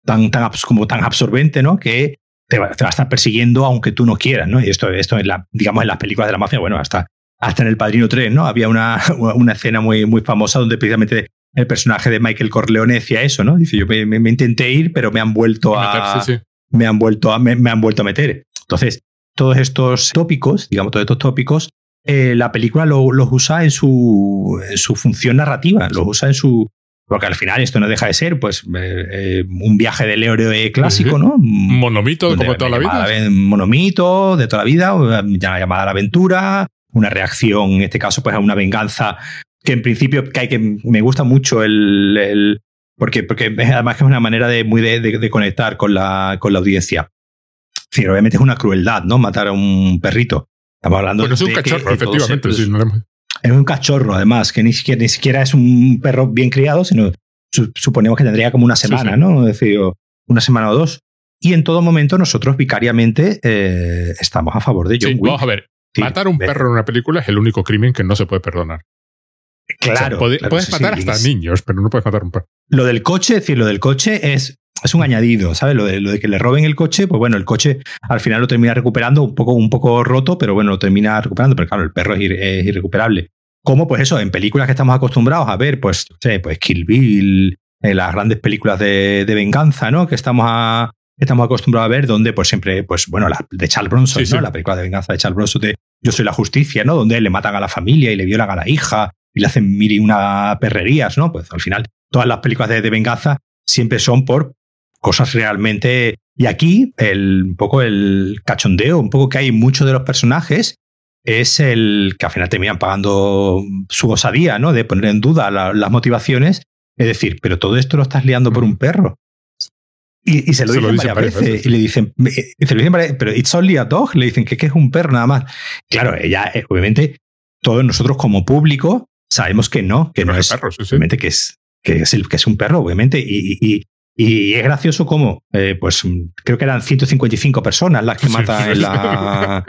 tan, tan, como tan absorbente, ¿no? Que te va, a estar persiguiendo aunque tú no quieras, ¿no? Y esto, esto en la, digamos, en las películas de la mafia, bueno, hasta hasta en El Padrino 3, ¿no? Había una, una escena muy, muy famosa donde precisamente el personaje de Michael Corleone decía eso, ¿no? Dice, yo me, intenté ir, pero me han vuelto a... Me han vuelto a, me, han vuelto a meter. Entonces, todos estos tópicos, digamos, todos estos tópicos, eh, la película los usa en su, su función narrativa, los usa en su, porque al final esto no deja de ser pues eh, eh, un viaje del héroe clásico, ¿no? Monomito como toda la vida. Monomito de toda la vida, ya llamada a la aventura, una reacción, en este caso, pues a una venganza que en principio que, hay que me gusta mucho el, porque, porque además que es una manera de, muy de, conectar con la, con la audiencia. Sí, obviamente es una crueldad, ¿no? Matar a un perrito. Estamos hablando de. es un cachorro, efectivamente. Es un cachorro, además, que ni siquiera, ni siquiera es un perro bien criado, sino suponemos que tendría como una semana, ¿no? Es decir, una semana o dos. Y en todo momento nosotros vicariamente eh, estamos a favor de John Vamos a ver, Matar a un perro en una película es el único crimen que no se puede perdonar. Claro. puedes matar hasta niños, pero no puedes matar a un perro. Lo del coche, es decir, lo del coche es, es un añadido, ¿sabes? Lo de, lo de que le roben el coche, pues bueno, el coche al final lo termina recuperando un poco, un poco roto, pero bueno, lo termina recuperando, pero claro, el perro es, irrecuperable. ¿Cómo? Pues eso, en películas que estamos acostumbrados a ver, pues, sé, pues Kill Bill, en las grandes películas de, de venganza, ¿no? Que estamos a, estamos acostumbrados a ver, donde pues siempre, pues bueno, la de Charles Bronson, ¿no? La película de venganza de Charles Bronson de Yo soy la justicia, ¿no? Donde le matan a la familia y le violan a la hija y le hacen mil y una perrerías, ¿no? Pues al final todas las películas de, venganza siempre son por cosas realmente... Y aquí el, un poco el cachondeo, un poco que hay muchos de los personajes es el que al final terminan pagando su osadía, ¿no? De poner en duda las motivaciones. Es decir, pero todo esto lo estás liando por un perro. Y, se lo dicen varias veces. Y le dicen, y se lo dicen pero it's only a dog. Le dicen que, que es un perro nada más. Claro, ella, eh, obviamente, todos nosotros como público sabemos que no, que no es. Obviamente que es, que es, el, que es un perro, obviamente. Y, y, y es gracioso como, eh, pues creo que eran 155 personas las que matan en, la,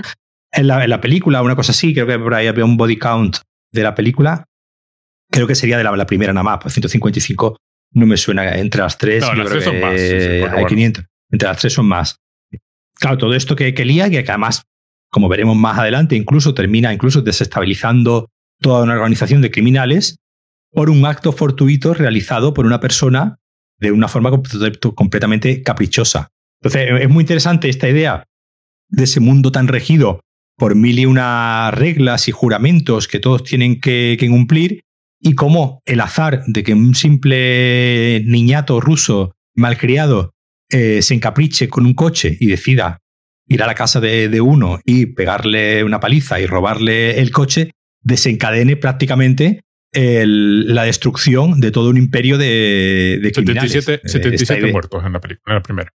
en, la, en la película, una cosa así. Creo que por ahí había un body count de la película. Creo que sería de la, la primera nada más, pues 155 no me suena. Entre las tres, no, las tres son más. hay 500. Entre las tres son más. Claro, todo esto que, que lía, que además, como veremos más adelante, incluso termina incluso desestabilizando toda una organización de criminales por un acto fortuito realizado por una persona de una forma completamente caprichosa. Entonces, es muy interesante esta idea de ese mundo tan regido por mil y una reglas y juramentos que todos tienen que, cumplir, y cómo el azar de que un simple niñato ruso malcriado eh, se encapriche con un coche y decida ir a la casa de, uno y pegarle una paliza y robarle el coche, desencadene prácticamente la destrucción de todo un imperio de, de 77, 77 muertos en la, en la primera.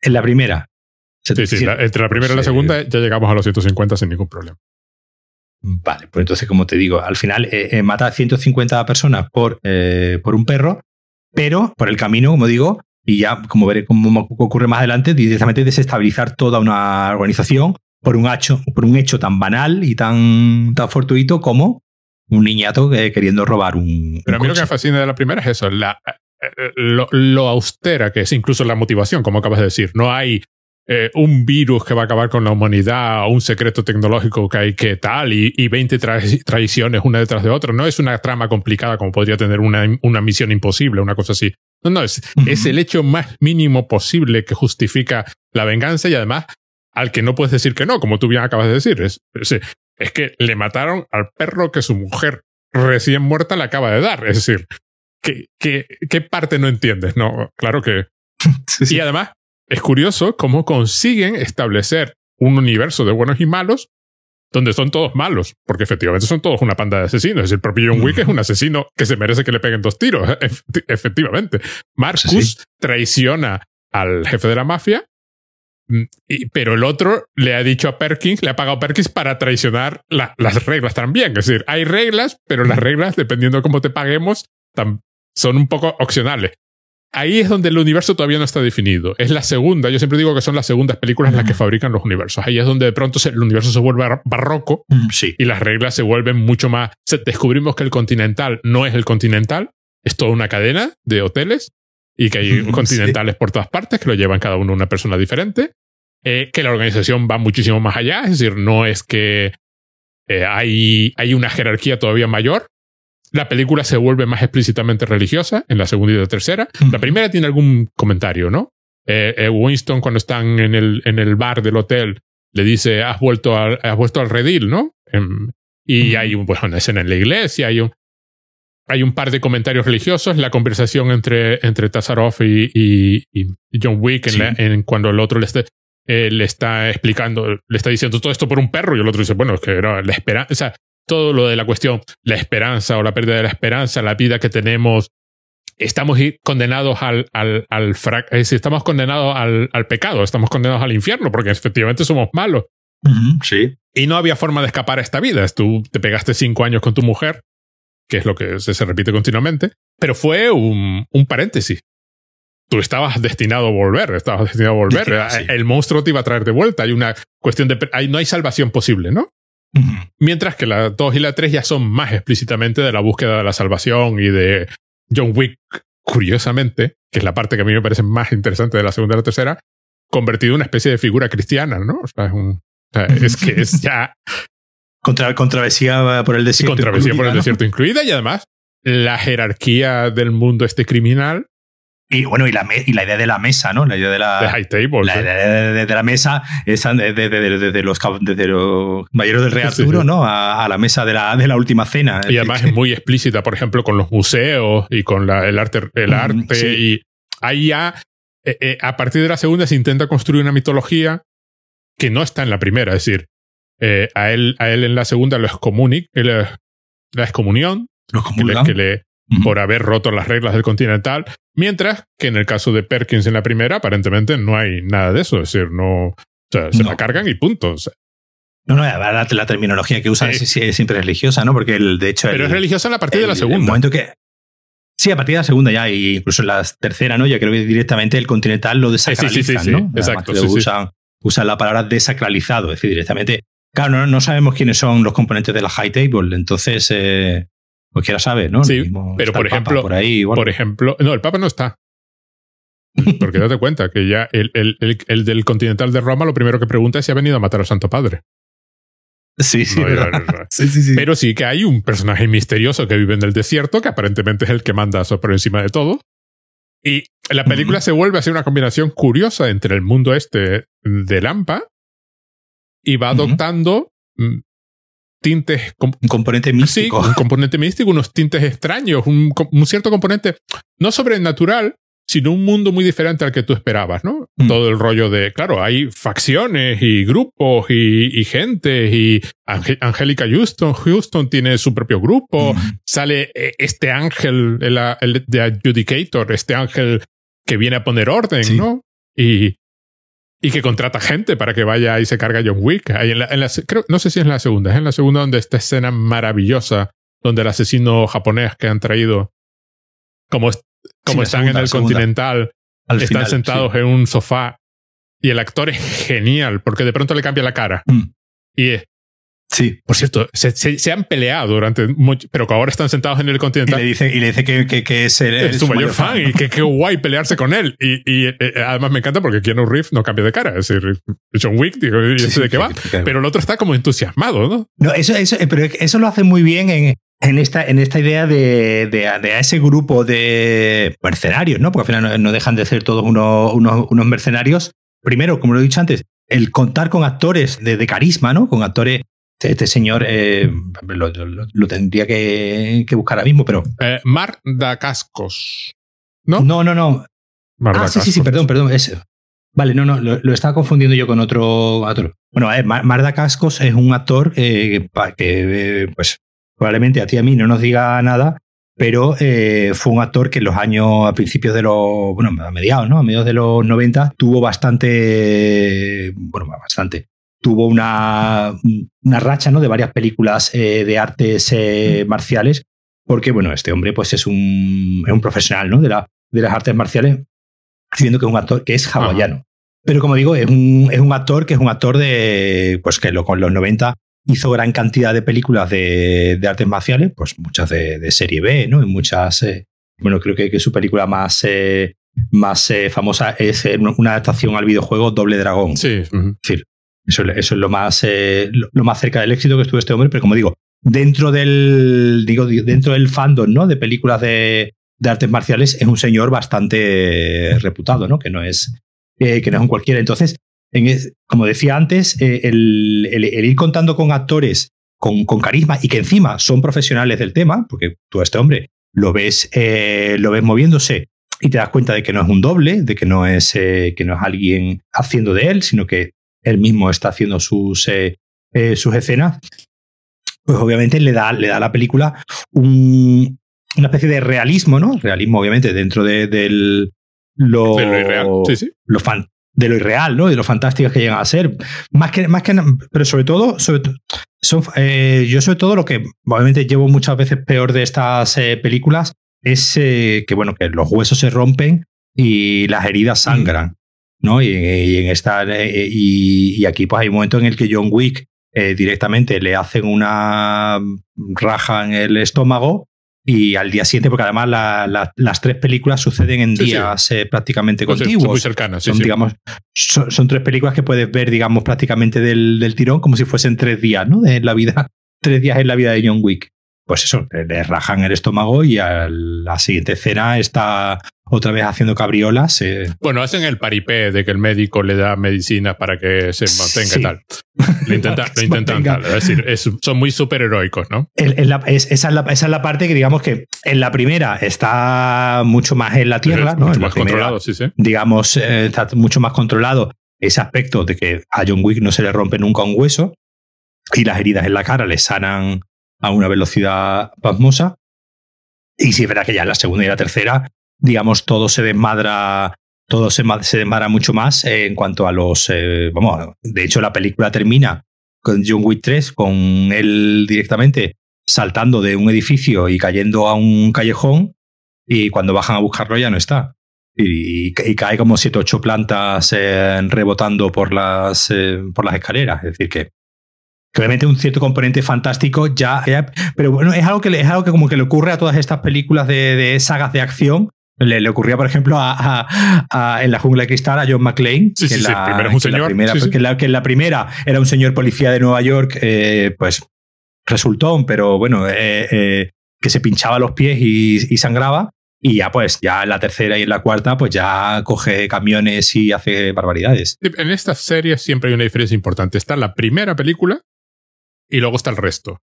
En la primera. Sí, sí, entre la primera y la segunda ya llegamos a los 150 sin ningún problema. Vale, pues entonces, como te digo, al final eh, eh, mata a 150 personas por, eh, por un perro, pero por el camino, como digo, y ya, como veré cómo ocurre más adelante, directamente desestabilizar toda una organización por un hecho, por un hecho tan banal y tan, tan fortuito como un niñato queriendo robar un. Pero a mí lo que me fascina de la primera es eso, la, lo, lo, austera que es incluso la motivación, como acabas de decir. No hay eh, un virus que va a acabar con la humanidad o un secreto tecnológico que hay que tal y, y 20 traiciones una detrás de otra. No es una trama complicada como podría tener una, una misión imposible, una cosa así. No, no, es, es el hecho más mínimo posible que justifica la venganza y además al que no puedes decir que no, como tú bien acabas de decir. Es, es, que le mataron al perro que su mujer recién muerta le acaba de dar. Es decir, ¿qué, qué, qué parte no entiendes? No, claro que... Y además, es curioso cómo consiguen establecer un universo de buenos y malos donde son todos malos, porque efectivamente son todos una panda de asesinos. Es el propio John Wick es un asesino que se merece que le peguen dos tiros, efectivamente. Marcus traiciona al jefe de la mafia, pero el otro le ha dicho a Perkins, le ha pagado a Perkins para traicionar las reglas también. Es decir, hay reglas, pero las reglas, dependiendo de cómo te paguemos, son un poco opcionales ahí es donde el universo todavía no está definido. Es la segunda, yo siempre digo que son las segundas películas las que fabrican los universos. Ahí es donde de pronto el universo se vuelve barroco mm, y las reglas se vuelven mucho más... Descubrimos que el continental no es el continental, es toda una cadena de hoteles y que hay continentales por todas partes que lo llevan cada uno una persona diferente. Eh, que la organización va muchísimo más allá, es decir, no es que eh, hay, hay una jerarquía todavía mayor, la película se vuelve más explícitamente religiosa en la segunda y la tercera. La primera tiene algún comentario, ¿no? Eh, eh, Winston, cuando están en el, en el bar del hotel, le dice: Has vuelto al, has vuelto al redil, ¿no? Em, y hay un, pues, una escena en la iglesia, hay un, hay un par de comentarios religiosos, la conversación entre, entre Tazaroff y, y, John Wick en, cuando el otro le, eh, le está explicando, le está diciendo todo esto por un perro y el otro dice, bueno, es que era la esperanza. O sea, todo lo de la cuestión, la esperanza o la pérdida de la esperanza, la vida que tenemos, estamos condenados al, al, al estamos condenados al, al, pecado, estamos condenados al infierno, porque efectivamente somos malos. sí. Y no había forma de escapar a esta vida. Tú te pegaste cinco años con tu mujer, que es lo que se, repite continuamente, pero fue un, un, paréntesis. Tú estabas destinado a volver, estabas destinado a volver. El monstruo te iba a traer de vuelta. Hay una cuestión de. no hay salvación posible, ¿no? Mientras que la 2 y la 3 ya son más explícitamente de la búsqueda de la salvación y de John Wick, curiosamente, que es la parte que a mí me parece más interesante de la segunda y la tercera, convertido en una especie de figura cristiana, ¿no? O sea, es, un, es que es ya... Contra, contravesía por el desierto. Contravesía por el desierto incluida y además la jerarquía del mundo este criminal y bueno, y la, y la idea de la mesa, ¿no? La idea de la. high table. La idea de, la mesa es desde, los, desde los caballeros del Rey Arturo, ¿no? A, la mesa de la, de la última cena. Y además es muy explícita, por ejemplo, con los museos y con la, el arte. El arte Y ahí ya, eh, eh, a partir de la segunda, se intenta construir una mitología que no está en la primera. Es decir, eh, a, él, a él en la segunda lo excomuni, la excomunión. que le, por haber roto las reglas del continental, mientras que en el caso de Perkins en la primera, aparentemente no hay nada de eso, es decir, no, o sea, se la cargan y punto. no, no, la, la, terminología que usan es, siempre religiosa, ¿no? Porque el, de hecho. Pero es religiosa a partir de la segunda. momento que. Sí, a partir de la segunda ya, y incluso en la tercera, ¿no? Ya creo que directamente el continental lo desacralizan, sí, sí, ¿no? Exacto. Usan, usan, la palabra desacralizado, es decir, directamente. Claro, no, no, sabemos quiénes son los componentes de la high table, entonces. Eh, Cualquiera sabe, ¿no? Sí, pero por ejemplo, por, ahí, por ejemplo, no, el Papa no está. Porque date cuenta que ya el, el, el, del Continental de Roma lo primero que pregunta es si ha venido a matar al Santo Padre. Sí, sí, sí, sí, Pero sí que hay un personaje misterioso que vive en el desierto, que aparentemente es el que manda por encima de todo. Y la película se vuelve a ser una combinación curiosa entre el mundo este de Lampa y va adoptando mm, tintes. Un componente místico. Sí, un componente místico, unos tintes extraños, un, un, cierto componente no sobrenatural, sino un mundo muy diferente al que tú esperabas, ¿no? Mm. Todo el rollo de, claro, hay facciones y grupos y, y gente y Angélica Houston, Houston tiene su propio grupo, mm. sale eh, este ángel, el, de Adjudicator, este ángel que viene a poner orden, ¿no? Y, y que contrata gente para que vaya y se carga John Wick. Ahí en la, en la, creo, no sé si es en la segunda, es en la segunda donde esta escena maravillosa donde el asesino japonés que han traído, como, como están en el Continental, están sentados en un sofá y el actor es genial porque de pronto le cambia la cara. Mm. Y es, Sí. Por cierto, se, se, han peleado durante mucho, pero que ahora están sentados en el Continental. Y le dice, y le dice que, que, que es, el, su, mayor, fan, y que qué guay pelearse con él. Y, y eh, además me encanta porque Keanu Reeves no cambia de cara. Es decir, John Wick, digo, y sí, de qué va. Pero el otro está como entusiasmado, ¿no? No, eso, eso, eh, pero eso lo hace muy bien en, en esta, en esta idea de, de, de, ese grupo de mercenarios, ¿no? Porque al final no, dejan de ser todos unos, unos, unos, mercenarios. Primero, como lo he dicho antes, el contar con actores de, de carisma, ¿no? Con actores este, este, señor eh, lo, tendría que, buscar ahora mismo, pero. Eh, Mar da Cascos. ¿No? No, no, no. ah, sí, sí, sí, perdón, perdón. Vale, no, no, lo, estaba confundiendo yo con otro. otro. Bueno, a Mar, da Cascos es un actor eh, que, pues, probablemente a ti y a mí no nos diga nada, pero fue un actor que en los años, a principios de los, bueno, a mediados, ¿no? A mediados de los 90, tuvo bastante, bueno, bastante, tuvo una, una racha ¿no? de varias películas eh, de artes eh, marciales, porque bueno, este hombre pues es un, es un profesional ¿no? de, la, de las artes marciales, siendo que es un actor que es hawaiano. Pero como digo, es un, es un actor que es un actor de, pues que lo, con los 90 hizo gran cantidad de películas de, de artes marciales, pues muchas de, de, serie B, ¿no? Y muchas, eh, bueno, creo que, que, su película más, más famosa es una adaptación al videojuego Doble Dragón. Sí. Es decir, eso, es lo más, eh, lo, más cerca del éxito que estuvo este hombre, pero como digo, dentro del, digo, dentro del fandom ¿no? de películas de, artes marciales es un señor bastante reputado, ¿no? que, no es, eh, que no es un cualquiera. Entonces, como decía antes, eh, el, ir contando con actores con, carisma y que encima son profesionales del tema, porque tú a este hombre lo ves, lo ves moviéndose y te das cuenta de que no es un doble, de que no es, que no es alguien haciendo de él, sino que él mismo está haciendo sus, eh, eh, sus escenas, pues obviamente le da, le da a la película un, una especie de realismo, ¿no? Realismo, obviamente, dentro de, del, lo, de lo irreal, sí, sí. Lo fan, de lo irreal, ¿no? De lo fantásticas que llegan a ser. Más que, más que pero sobre todo, sobre, son, eh, yo sobre todo lo que obviamente llevo muchas veces peor de estas películas es que, bueno, que los huesos se rompen y las heridas sangran. ¿No? Y, en esta, eh, y, aquí pues hay un momento en el que John Wick eh, directamente le hacen una raja en el estómago y al día siguiente, porque además las tres películas suceden en días eh, prácticamente pues contiguos. Son muy cercanas, son, digamos, son, tres películas que puedes ver, digamos, prácticamente del, del, tirón, como si fuesen tres días, ¿no? De la vida, tres días en la vida de John Wick pues eso, le rajan el estómago y a la siguiente escena está otra vez haciendo cabriolas. Eh. Bueno, hacen el paripé de que el médico le da medicina para que se mantenga y tal. Lo intentan, tal. Es decir, son muy superheroicos, ¿no? esa, es la, parte que digamos que en la primera está mucho más en la tierra, ¿no? Mucho más controlado, sí, sí. Digamos, eh, está mucho más controlado ese aspecto de que a John Wick no se le rompe nunca un hueso y las heridas en la cara le sanan a una velocidad pasmosa. Y si es verdad que ya en la segunda y la tercera, digamos, todo se desmadra, todo se, desmadra mucho más en cuanto a los. Eh, vamos, de hecho, la película termina con John Wick 3, con él directamente saltando de un edificio y cayendo a un callejón, y cuando bajan a buscarlo ya no está. Y, cae como siete ocho plantas eh, rebotando por las, eh, por las escaleras. Es decir, que que obviamente un cierto componente fantástico ya, pero bueno, es algo que es algo que como que le ocurre a todas estas películas de, sagas de acción. Le, le ocurría, por ejemplo, a, en la jungla de cristal a John McClane. Sí, que sí, la, primero es un señor. Primera, Que, la, que, en la, primera era un señor policía de Nueva York, eh, pues resultó, pero bueno, eh, eh, que se pinchaba los pies y, sangraba. Y ya pues, ya en la tercera y en la cuarta, pues ya coge camiones y hace barbaridades. En estas series siempre hay una diferencia importante. Está la primera película y luego está el resto.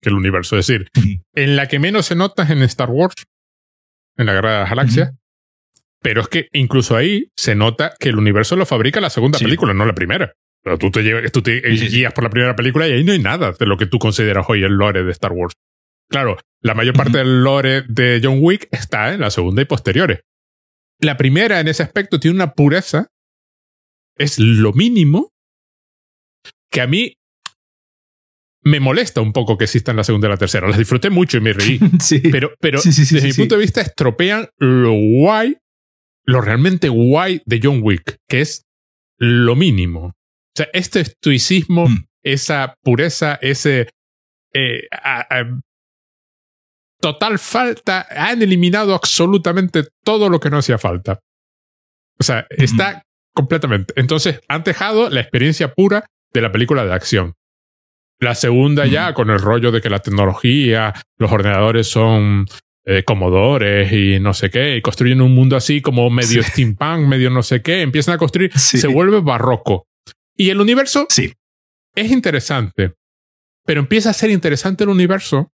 Que el universo. Es decir, en la que menos se nota es en Star Wars, en la Guerra de las Galaxias. Pero es que incluso ahí se nota que el universo lo fabrica la segunda película, no la primera. Pero tú te, llevas, tú te guías por la primera película y ahí no hay nada de lo que tú consideras hoy el lore de Star Wars. Claro, la mayor parte del lore de John Wick está en la segunda y posteriores. La primera, en ese aspecto, tiene una pureza. Es lo mínimo que a mí me molesta un poco que existan la segunda y la tercera. Las disfruté mucho y me reí. Pero, pero desde mi punto de vista estropean lo guay, lo realmente guay de John Wick, que es lo mínimo. O sea, este estoicismo, mm. esa pureza, ese eh, total falta, han eliminado absolutamente todo lo que no hacía falta. O sea, está completamente. Entonces, han dejado la experiencia pura de la película de acción. La segunda ya, con el rollo de que la tecnología, los ordenadores son eh, comodores y no sé qué, y construyen un mundo así como medio steampunk, medio no sé qué, empiezan a construir, se vuelve barroco. Y el universo sí. es interesante, pero empieza a ser interesante el universo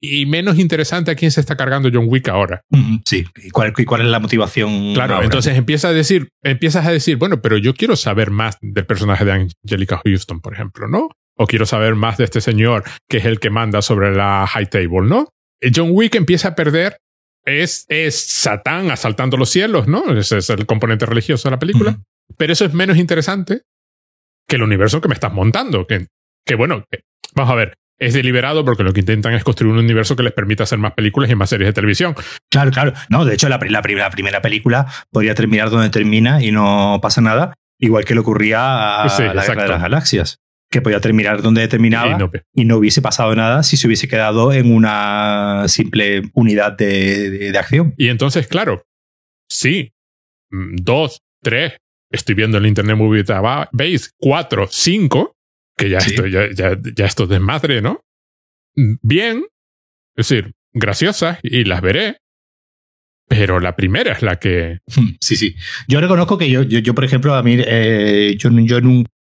y menos interesante a quién se está cargando John Wick ahora. Sí, ¿y cuál, cuál es la motivación? Claro, entonces empieza a decir, empiezas a decir, bueno, pero yo quiero saber más del personaje de Angelica Houston, por ejemplo, ¿no? O quiero saber más de este señor que es el que manda sobre la high table, ¿no? John Wick empieza a perder, es, es Satán asaltando los cielos, ¿no? Ese es el componente religioso de la película. Pero eso es menos interesante que el universo que me estás montando. Que, que bueno, vamos a ver, es deliberado porque lo que intentan es construir un universo que les permita hacer más películas y más series de televisión. Claro, claro. No, de hecho, la, la, primera película podría terminar donde termina y no pasa nada, igual que le ocurría a la Guerra de las Galaxias, que podía terminar donde terminaba y no, hubiese pasado nada si se hubiese quedado en una simple unidad de, de acción. Y entonces, claro, sí, mm, dos, tres, estoy viendo el Internet Movie Database, cuatro, cinco, que ya, esto, ya, ya, ya esto es desmadre, ¿no? Bien, es decir, graciosas y las veré, pero la primera es la que. Sí, sí. Yo reconozco que yo, yo, yo por ejemplo, a mí, eh, yo, yo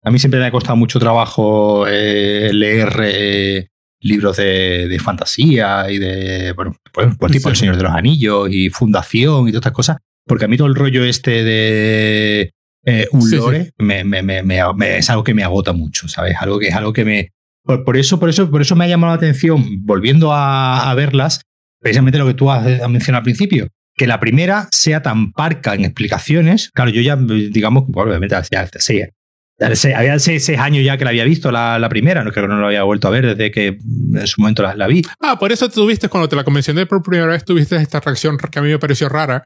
a mí siempre me ha costado mucho trabajo eh, leer eh, libros de, de, fantasía y de, bueno, pues, pues tipo El Señor de los Anillos y Fundación y todas estas cosas, porque a mí todo el rollo este de eh, un lore Me, me, me, es algo que me agota mucho, ¿sabes? Algo que es algo que me. Por, eso, por, eso, por eso me ha llamado la atención, volviendo a, verlas, precisamente lo que tú has, mencionado al principio, que la primera sea tan parca en explicaciones. Claro, yo ya, digamos, obviamente, ya, había seis, años ya que la había visto la, la, primera, no creo que no la había vuelto a ver desde que en su momento la, la, vi. Ah, por eso tuviste, cuando te la convencioné por primera vez, tuviste esta reacción que a mí me pareció rara,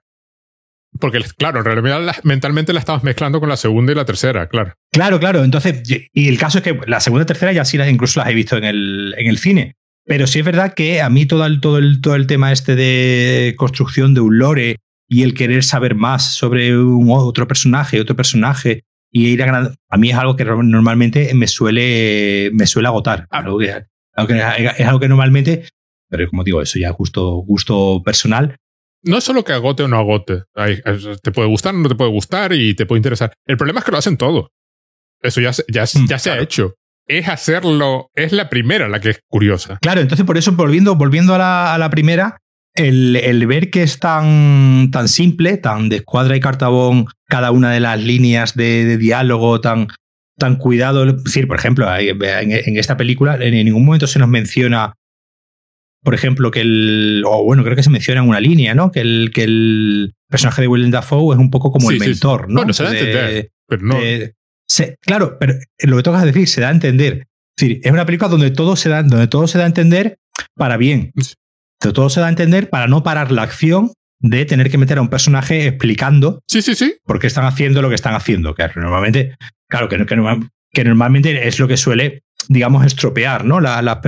porque, claro, en realidad mentalmente la estabas mezclando con la segunda y la tercera, claro. Claro, claro. Entonces, y el caso es que la segunda y tercera ya sí las, incluso las he visto en el, en el cine. Pero sí es verdad que a mí todo el, todo, el, todo el tema este de construcción de un lore y el querer saber más sobre un otro personaje, otro personaje, y ir a a mí es algo que normalmente me suele, me suele agotar. Algo que, es algo que normalmente, pero como digo, eso ya gusto, gusto personal, no es solo que agote o no agote. te puede gustar o no te puede gustar y te puede interesar. El problema es que lo hacen todo. Eso ya, ya, mm, ya se ha hecho. Es hacerlo, es la primera la que es curiosa. Claro, entonces por eso, volviendo, volviendo a, la, a la primera, el, el, ver que es tan, tan simple, tan de escuadra y cartabón, cada una de las líneas de, de diálogo, tan, tan cuidado. Es decir, por ejemplo, en, en, esta película en ningún momento se nos menciona por ejemplo, que el. O bueno, creo que se menciona en una línea, ¿no? Que el, que el personaje de Willem Dafoe es un poco como el mentor, ¿no? Bueno, se da a entender, pero no. claro, pero lo que tocas decir, se da a entender. Es decir, es una película donde todo se da, donde todo se da a entender para bien. Todo se da a entender para no parar la acción de tener que meter a un personaje explicando sí, sí, sí. por qué están haciendo lo que están haciendo. Que normalmente, claro, que, que, que normalmente es lo que suele digamos, estropear ¿no?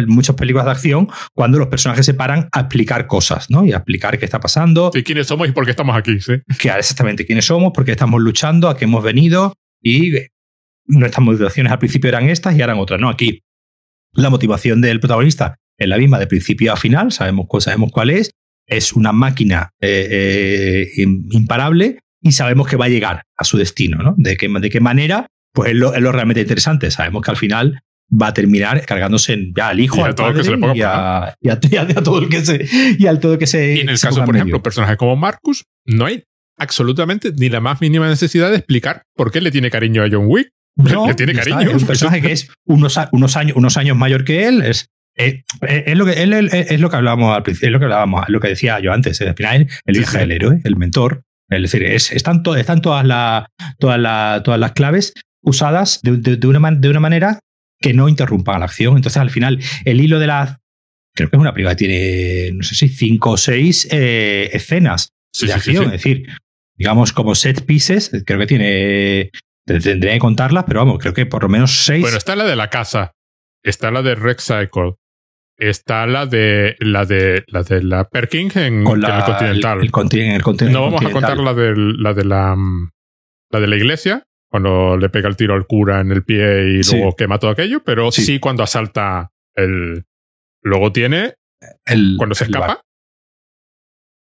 muchas películas de acción cuando los personajes se paran a explicar cosas ¿no? y a explicar qué está pasando. Y quiénes somos y por qué estamos aquí. ¿sí? Que, exactamente quiénes somos, por qué estamos luchando, a qué hemos venido y nuestras motivaciones al principio eran estas y eran otras. ¿no? Aquí la motivación del protagonista es la misma de principio a final, sabemos, sabemos cuál es. es una máquina eh, eh, imparable y sabemos que va a llegar a su destino, ¿no? De qué, de qué manera, pues es lo, es lo realmente interesante. Sabemos que al final va a terminar cargándose ya al hijo, y al todo padre, y, a, y, a, y, a, todo el que se y al todo que se. Y en el caso, por ejemplo, personajes como Marcus, no hay absolutamente ni la más mínima necesidad de explicar por qué le tiene cariño a John Wick. No, le tiene cariño. Es un personaje que es unos, unos, años, unos años mayor que él. Es, es, es lo que, es lo que hablábamos al principio, es lo que hablábamos, lo que decía yo antes. Al final, el hijo del héroe, el mentor. Es decir, es, están, to, están todas, la, todas, la, todas las claves usadas de, de, de, una, de una manera que no interrumpan la acción. Entonces, al final, el hilo de la. Creo que es una película que tiene, no sé si cinco o seis eh, escenas Sí, de sí, acción. sí, sí. Es decir, digamos, como set pieces, creo que tiene. Tendré que contarlas, pero vamos, creo que por lo menos seis. Bueno, está la de la casa, está la de Rex Cycle, está la de la de la de la Perkin en, con en la, el Continental. El, el el continente. no vamos a contar la de la de la mm, la de la iglesia cuando le pega el tiro al cura en el pie y Sí. luego quema todo aquello, pero Sí. sí, cuando asalta el luego tiene el- cuando se el escapa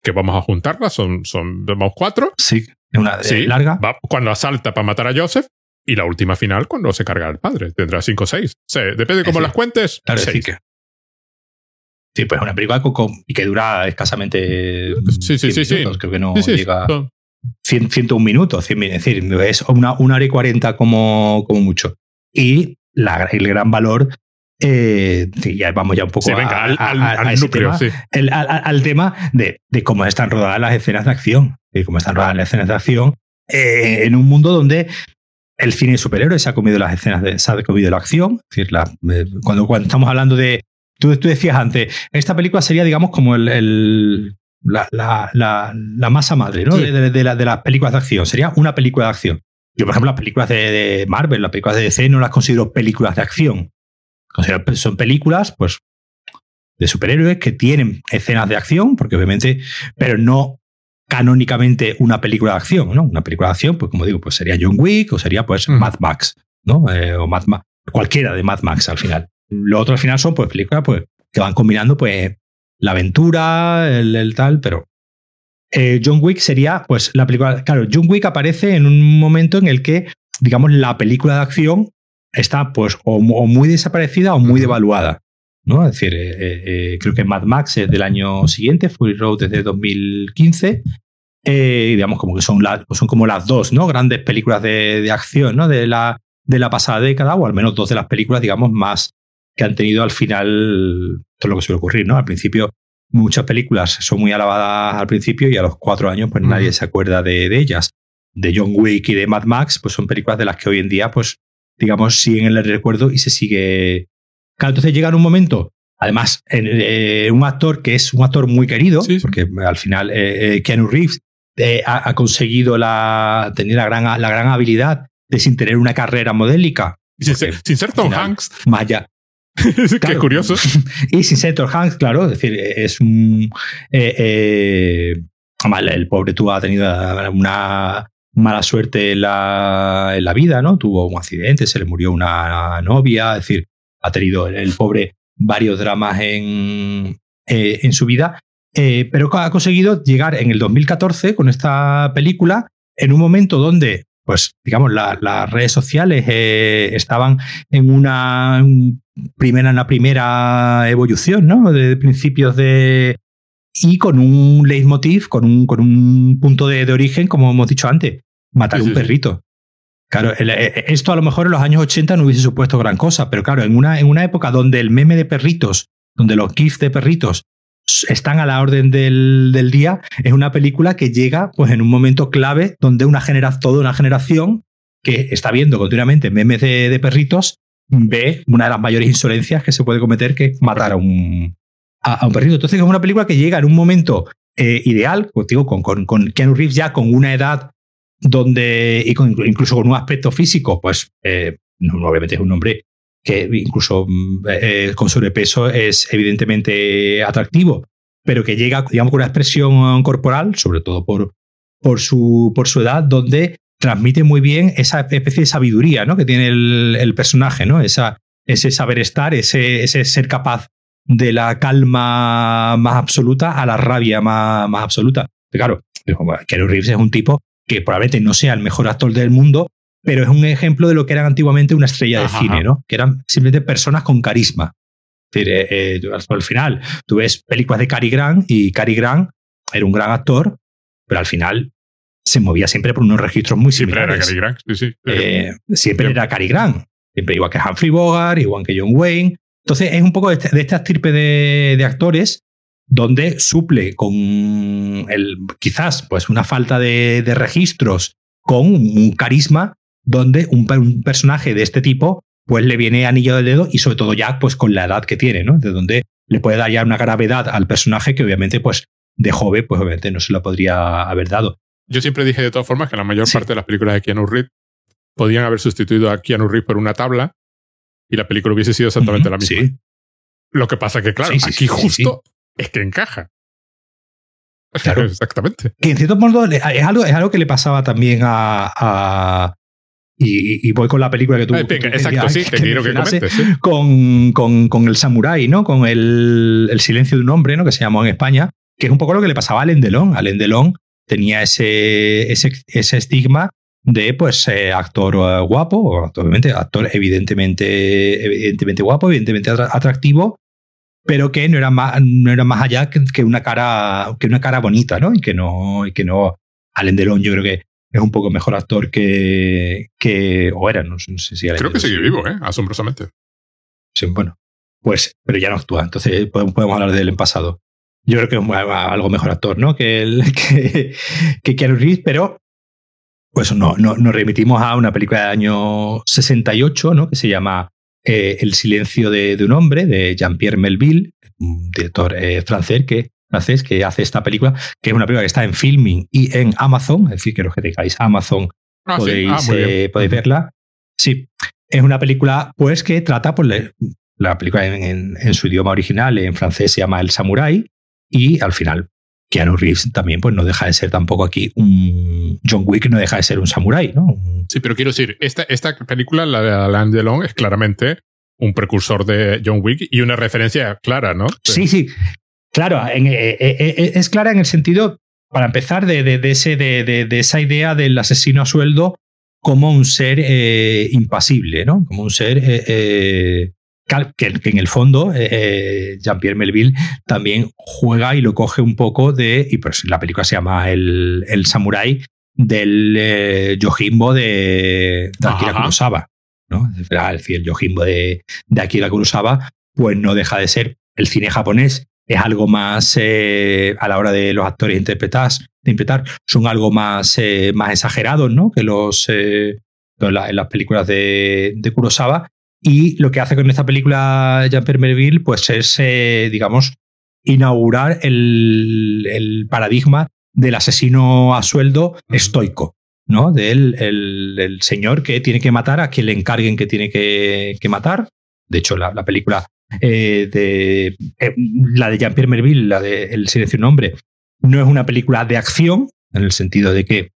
que vamos a juntarla son son vamos cuatro Sí, una sí larga. va- cuando asalta para matar a Joseph y la última final cuando se carga al padre tendrá cinco o seis Sí, depende de cómo las cuentes Claro, seis. que. Sí, pues es una película con- y que dura escasamente. Sí, sí, 100 sí, sí. Creo que no Sí, sí, llega. 100, 101 minutos, 100 min- es decir, es una, una hora y 40 como, como mucho. Y la, el gran valor, eh, sí, ya vamos ya un poco sí, a- al, a- al- a- al a ese núcleo, tema, sí. el- al, al- al tema de, de cómo están rodadas las escenas de acción. Y cómo están rodadas las escenas de acción eh, en un mundo donde el cine de superhéroes se ha comido las escenas de, se ha comido la acción. Es decir, la- eh, cuando, cuando estamos hablando de. Tú, tú decías antes, esta película sería, digamos, como el, el- la, la, la, la masa madre ¿no? Sí. de, de- de la- de las películas de acción. Sería una película de acción. Yo, por ejemplo, las películas de, de Marvel, las películas de DC, no las considero películas de acción. Considero- son películas, pues, de superhéroes que tienen escenas de acción, porque obviamente, pero no canónicamente una película de acción, ¿no? Una película de acción, pues como digo, pues sería John Wick o sería pues. Mad Max, ¿no? Eh, o Mad Ma- cualquiera de Mad Max al final. Lo otro al final son pues películas pues que van combinando pues la aventura, el, el tal, pero eh, John Wick sería pues la película, claro, John Wick aparece en un momento en el que digamos la película de acción está pues o, mu- o muy desaparecida o muy devaluada. ¿no? Es decir, eh, eh, creo que Mad Max es del año siguiente, Fury Road desde 2015. eh, y digamos como que son, las son como las dos ¿no? grandes películas de, de acción ¿no? de, la, de la pasada década, o al menos dos de las películas, digamos, más que han tenido al final todo lo que suele ocurrir. ¿no? Al principio, muchas películas son muy alabadas al principio y a los cuatro años, pues Ujú. nadie se acuerda de, de ellas. De John Wick y de Mad Max, pues son películas de las que hoy en día, pues, digamos, siguen en el recuerdo y se sigue. Claro, entonces llega en un momento, además, en, eh, un actor que es un actor muy querido, Sí, sí. porque al final eh, eh, Keanu Reeves eh, ha, ha conseguido la, tener la gran, la gran habilidad de sin tener una carrera modélica, sin, sin ser Tom Hanks más qué curioso y sin ser Tom Hanks, claro, es decir, es un. Eh, eh, el pobre tuvo, ha tenido una mala suerte en la, en la vida, ¿no? Tuvo un accidente, se le murió una novia, es decir, ha tenido el, el pobre varios dramas en, eh, en su vida, pero ha conseguido llegar en el 2014 con esta película en un momento donde, pues, digamos, la- las redes sociales eh, estaban en una un primera, en la primera evolución, ¿no? De principios de. Y con un leitmotiv, con un, con un punto de, de origen, como hemos dicho antes, matar Sí, un sí, sí. perrito. Claro, el- eh, esto a lo mejor en los años 80 no hubiese supuesto gran cosa, pero claro, en una, en una época donde el meme de perritos, donde los GIFs de perritos están a la orden del, del día, es una película que llega pues en un momento clave donde una genera, toda una generación que está viendo continuamente memes de, de perritos ve una de las mayores insolencias que se puede cometer, que es matar a un, a, un perrito. Entonces es una película que llega en un momento eh, ideal, pues, con, con, con Keanu Reeves ya con una edad donde, y con- incluso con un aspecto físico, pues eh, obviamente es un hombre que incluso mm, eh, con sobrepeso es evidentemente atractivo, pero que llega, digamos, con una expresión corporal, sobre todo por, por, su, por su edad, donde transmite muy bien esa especie de sabiduría ¿no? que tiene el, el personaje, ¿no? Esa, ese saber estar, ese, ese ser capaz de la calma más absoluta a la rabia más, más absoluta. Pero claro, Keanu Reeves es un tipo que probablemente no sea el mejor actor del mundo, pero es un ejemplo de lo que eran antiguamente una estrella de cine, ¿no? Que eran simplemente personas con carisma. Eh, eh, al final, tú ves películas de Cary Grant y Cary Grant era un gran actor, pero al final se movía siempre por unos registros muy similares. Siempre era Cary Grant, sí, sí. Eh, siempre era Cary Grant. Siempre igual que Humphrey Bogart, igual que John Wayne. Entonces es un poco de, este, de esta estirpe de, actores donde suple con el, quizás pues una falta de, registros con un carisma donde un, personaje de este tipo pues le viene anillo del dedo y sobre todo ya pues con la edad que tiene, ¿no? De donde le puede dar ya una gravedad al personaje que obviamente pues de joven pues obviamente no se lo podría haber dado. Yo siempre dije de todas formas que la mayor parte de las películas de Keanu Reeves podían haber sustituido a Keanu Reeves por una tabla y la película hubiese sido exactamente la misma. Lo que pasa que, claro, aquí justo es que encaja. Claro. Exactamente. Que en cierto modo es algo, es algo que le pasaba también a. y, voy con la película que tú. Exacto, sí, te quiero que comentes. Con, con, con, el samurái, ¿no? Con el, el, silencio de un hombre, ¿no? Que se llamó en España, que es un poco lo que le pasaba a Alain Delon. Alain Delon tenía ese, ese, ese estigma de pues eh, actor eh, guapo, obviamente actor evidentemente, evidentemente guapo, evidentemente atractivo, pero que no era más, no era más allá que, una cara, que una cara bonita, ¿no? Y que no, y que no. Alain Delon, yo creo que es un poco mejor actor que. que o era, no, sé si Creo que sigue vivo, ¿eh? Asombrosamente. Sí, bueno. Pues, pero ya no actúa, entonces podemos, podemos hablar de él en pasado. Yo creo que es algo mejor actor, ¿no? Que, el, que, que Keanu Reeves, pero pues no, no, nos remitimos a una película del año 68, ¿no? Que se llama eh, El silencio de, un hombre, de Jean-Pierre Melville, un director eh, francés, que, francés que hace esta película, que es una película que está en filming y en Amazon, es decir, que los que tengáis Amazon ah, podéis, ah, eh, podéis verla. Sí, es una película pues que trata, pues, la película en, en, su idioma original, en francés se llama El Samurai, y al final Keanu Reeves también pues no deja de ser tampoco aquí un John Wick no deja de ser un samurái, ¿no? Sí, pero quiero decir, esta, esta película, la de Alain Delon, es claramente un precursor de John Wick y una referencia clara, ¿no? Sí, sí. Claro, eh, eh, eh, es clara en el sentido, para empezar, de, de, ese, de, esa idea del asesino a sueldo como un ser impasible, ¿no? Como un ser que, en el fondo Jean-Pierre Melville también juega y lo coge un poco de, y pues la película se llama El, el Samurai del Yojimbo de, Akira Kurosawa. ¿no? Es decir, el Yojimbo de, de, Akira Kurosawa, pues no deja de ser el cine japonés. Es algo más a la hora de los actores interpretar, de interpretar son algo más, más exagerados ¿no? que los, en, las películas de, de Kurosawa y lo que hace con esta película Jean-Pierre Melville pues es, eh, digamos, inaugurar el, paradigma del asesino a sueldo estoico, ¿no? Del el, señor que tiene que matar a quien le encarguen que tiene que, matar. De hecho, la, película eh, de eh, la de Jean-Pierre Melville, la de El silencio de un hombre, no es una película de acción, en el sentido de que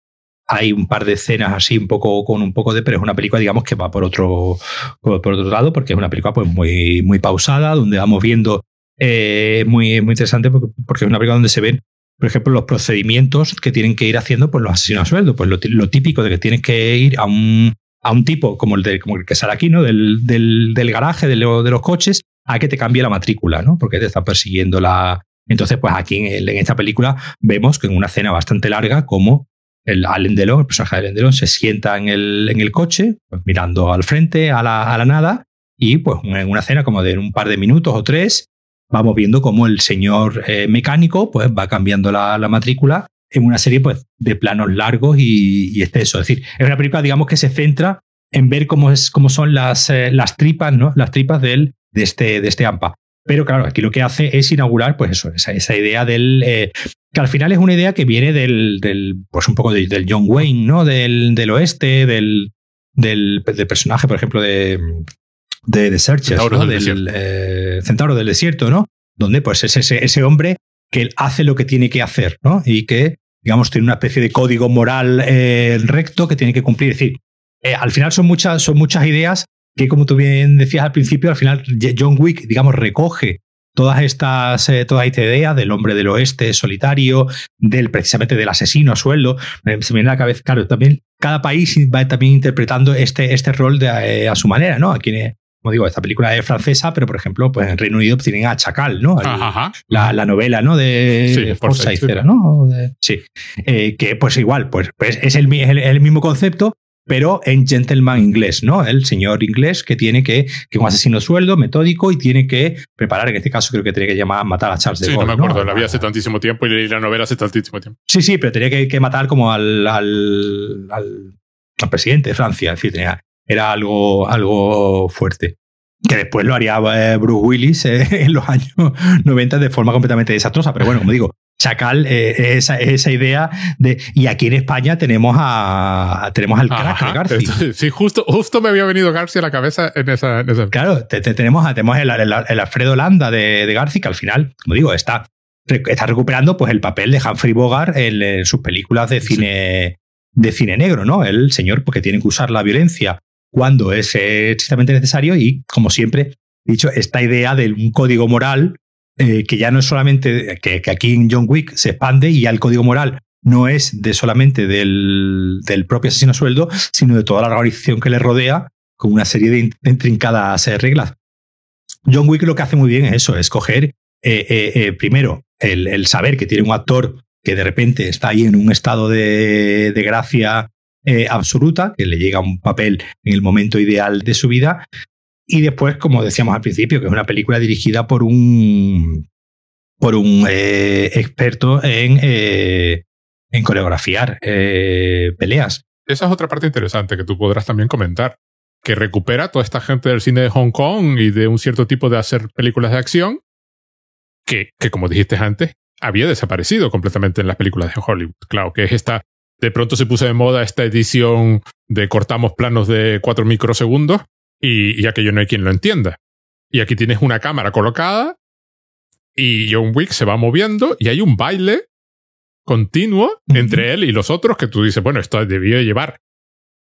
hay un par de escenas así un poco con un poco de, pero es una película digamos que va por otro, por, otro lado porque es una película pues muy, muy pausada, donde vamos viendo eh, muy, muy interesante porque, es una película donde se ven, por ejemplo, los procedimientos que tienen que ir haciendo pues, los asesinos a sueldo. Pues lo, típico de que tienes que ir a un, a un tipo como el, de, como el que sale aquí, ¿no? Del, del, del garaje, de, de, los coches, a que te cambie la matrícula, ¿no? Porque te están persiguiendo la. Entonces, pues aquí en, en esta película vemos que en una escena bastante larga, como el Alain Delon, el personaje de Alain Delon, se sienta en el, en el coche, pues, mirando al frente, a la, a la nada, y pues en una escena como de un par de minutos o tres, vamos viendo cómo el señor eh, mecánico pues va cambiando la, la, matrícula en una serie pues de planos largos y, y extensos. Es decir, es una película, digamos, que se centra en ver cómo, es, cómo son las, eh, las tripas, ¿no? Las tripas del, de, este, de este AMPA. Pero claro, aquí lo que hace es inaugurar, pues eso, esa, esa idea del. Eh, que al final es una idea que viene del, del pues un poco del John Wayne, ¿no? Del, del oeste, del, del, personaje, por ejemplo, de, de Searchers, ¿no? del, eh, Centauro del Desierto, ¿no? Donde pues es ese, ese hombre que hace lo que tiene que hacer, ¿no? Y que, digamos, tiene una especie de código moral eh, recto que tiene que cumplir. Es decir, al final son muchas, son muchas ideas que como tú bien decías al principio, al final John Wick, digamos, recoge todas estas, eh, toda esta idea del hombre del oeste solitario, del precisamente del asesino a sueldo, se me viene a la cabeza, claro, también cada país va también interpretando este, este rol de, a su manera, ¿no? Aquí como digo, esta película es francesa, pero por ejemplo, pues en Reino Unido tienen a Chacal, ¿no? La, novela, ¿no? De sí, ¿no? sí. Eh, que pues igual, pues, pues es, el, el, mismo concepto, pero en gentleman inglés, ¿no? El señor inglés que tiene que, que un asesino sueldo, metódico, y tiene que preparar, en este caso creo que tiene que llamar matar a Charles de Gaulle. Sí, no me acuerdo, la vi hace tantísimo tiempo y leí la novela hace tantísimo tiempo. Sí, sí, pero tenía que, matar como al, al, al, presidente de Francia, en fin, tenía, era algo, algo fuerte. Que después lo haría eh, Bruce Willis eh, en los años 90 de forma completamente desastrosa. Pero bueno, como digo, Chacal, eh, esa, esa, idea de. Y aquí en España tenemos a tenemos al crack García. Sí, justo, justo me había venido García a la cabeza en esa. Claro, tenemos, tenemos el, Alfredo Landa de, de García, que al final, como digo, está, está recuperando pues, el papel de Humphrey Bogart en, sus películas de cine, de cine negro, ¿no? El señor porque tiene que usar la violencia cuando es estrictamente necesario y, como siempre, dicho, esta idea de un código moral eh, que ya no es solamente, que, aquí en John Wick se expande y ya el código moral no es de solamente del, del propio asesino sueldo, sino de toda la organización que le rodea con una serie de intrincadas eh, reglas. John Wick lo que hace muy bien es eso, es coger eh, primero el, el, saber que tiene un actor que de repente está ahí en un estado de, de gracia eh, absoluta, que le llega un papel en el momento ideal de su vida. Y después, como decíamos al principio, que es una película dirigida por un, por un eh, experto en, eh, en coreografiar peleas. Esa es otra parte interesante que tú podrás también comentar, que recupera toda esta gente del cine de Hong Kong y de un cierto tipo de hacer películas de acción, que, que como dijiste antes, había desaparecido completamente en las películas de Hollywood. Claro, que es esta de pronto se puso de moda esta edición de cortamos planos de 4 microsegundos y, ya que yo no hay quien lo entienda. Y aquí tienes una cámara colocada y John Wick se va moviendo y hay un baile continuo entre él y los otros que tú dices, bueno, esto debió llevar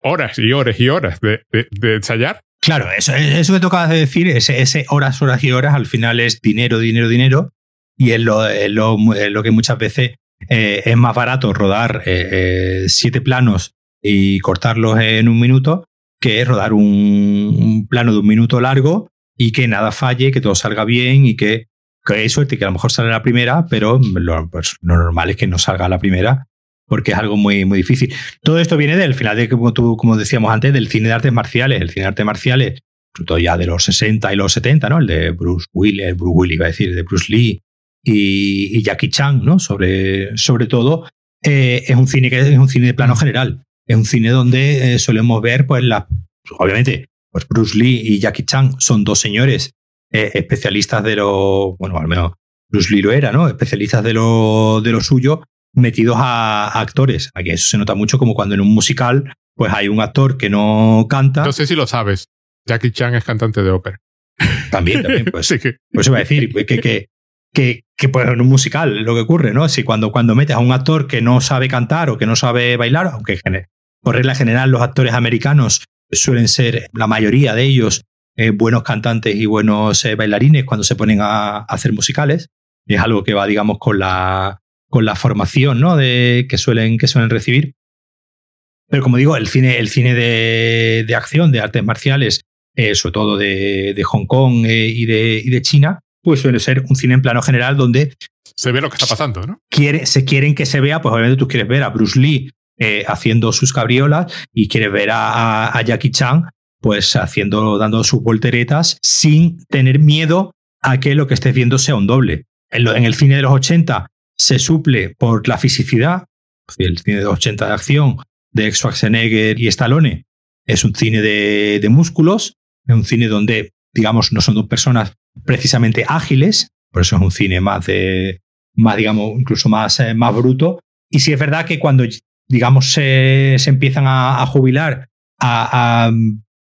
horas y horas y horas de, ensayar. Claro, eso, eso que tocabas de decir, ese, ese, horas, horas y horas, al final es dinero, dinero, dinero. Y es lo, es lo, es lo que muchas veces eh, es más barato rodar eh, eh, siete planos y cortarlos en un minuto que rodar un, plano de un minuto largo y que nada falle, que todo salga bien y que, que hay suerte que a lo mejor sale la primera, pero lo, pues, lo normal es que no salga la primera porque es algo muy, muy difícil. Todo esto viene del final de, como, tú, como decíamos antes, del cine de artes marciales. El cine de artes marciales, sobre todo ya de los 60 y los 70, ¿no? El de Bruce Willis, Bruce Willis iba a decir, de Bruce Lee, y, Jackie Chan, ¿no? Sobre, sobre todo, eh, es un cine que es un cine de plano general. Es un cine donde eh, solemos ver, pues, la, obviamente, pues Bruce Lee y Jackie Chan son dos señores eh, especialistas de lo, bueno, al menos Bruce Lee lo era, ¿no? Especialistas de lo, de lo suyo, metidos a, actores. Aquí eso se nota mucho como cuando en un musical, pues hay un actor que no canta. No sé si lo sabes. Jackie Chan es cantante de ópera. También, también, pues. sí que... Pues iba a decir que, que, que, que pues en un musical lo que ocurre, ¿no? Si cuando, cuando metes a un actor que no sabe cantar o que no sabe bailar, aunque por regla general los actores americanos suelen ser, la mayoría de ellos, eh, buenos cantantes y buenos eh, bailarines cuando se ponen a, hacer musicales. Es algo que va, digamos, con la, con la formación ¿no? de, que, suelen, que suelen recibir. Pero como digo, el cine, el cine de, de acción, de artes marciales, eh, sobre todo de, de Hong Kong y, de, y de China, pues suele ser un cine en plano general donde... Se ve lo que está pasando, ¿no? Quiere, se quieren que se vea, pues obviamente tú quieres ver a Bruce Lee eh, haciendo sus cabriolas y quieres ver a, Jackie Chan pues haciendo, dando sus volteretas sin tener miedo a que lo que estés viendo sea un doble. En, en el cine de los 80 se suple por la fisicidad, el cine de los 80 de acción de Schwarzenegger y Stallone es un cine de, de músculos, es un cine donde, digamos, no son dos personas precisamente ágiles, por eso es un cine más de, más digamos, incluso más, eh, más bruto. Y sí es verdad que cuando, digamos, se, se empiezan a, jubilar a,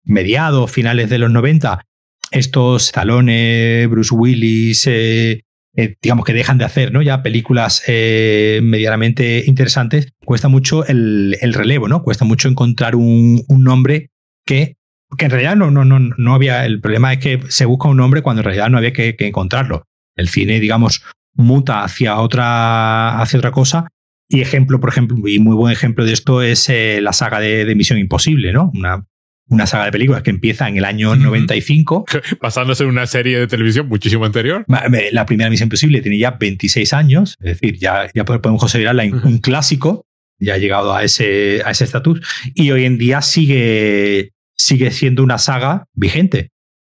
mediados, finales de los 90, estos talones, Bruce Willis, eh, eh, digamos que dejan de hacer ¿no? ya películas medianamente interesantes, cuesta mucho el, el, relevo, ¿no? Cuesta mucho encontrar un, un nombre que que en realidad no, no, no, no había, el problema es que se busca un nombre cuando en realidad no había que, encontrarlo. El cine, digamos, muta hacia otra, hacia otra cosa. Y ejemplo, por ejemplo, y muy buen ejemplo de esto es eh, la saga de, de, Misión Imposible, ¿no? Una, una saga de películas que empieza en el año 95. Basándose en una serie de televisión muchísimo anterior. La primera Misión Imposible tiene ya 26 años, es decir, ya, ya podemos considerarla un clásico, ya ha llegado a ese a ese estatus, y hoy en día sigue, sigue siendo una saga vigente.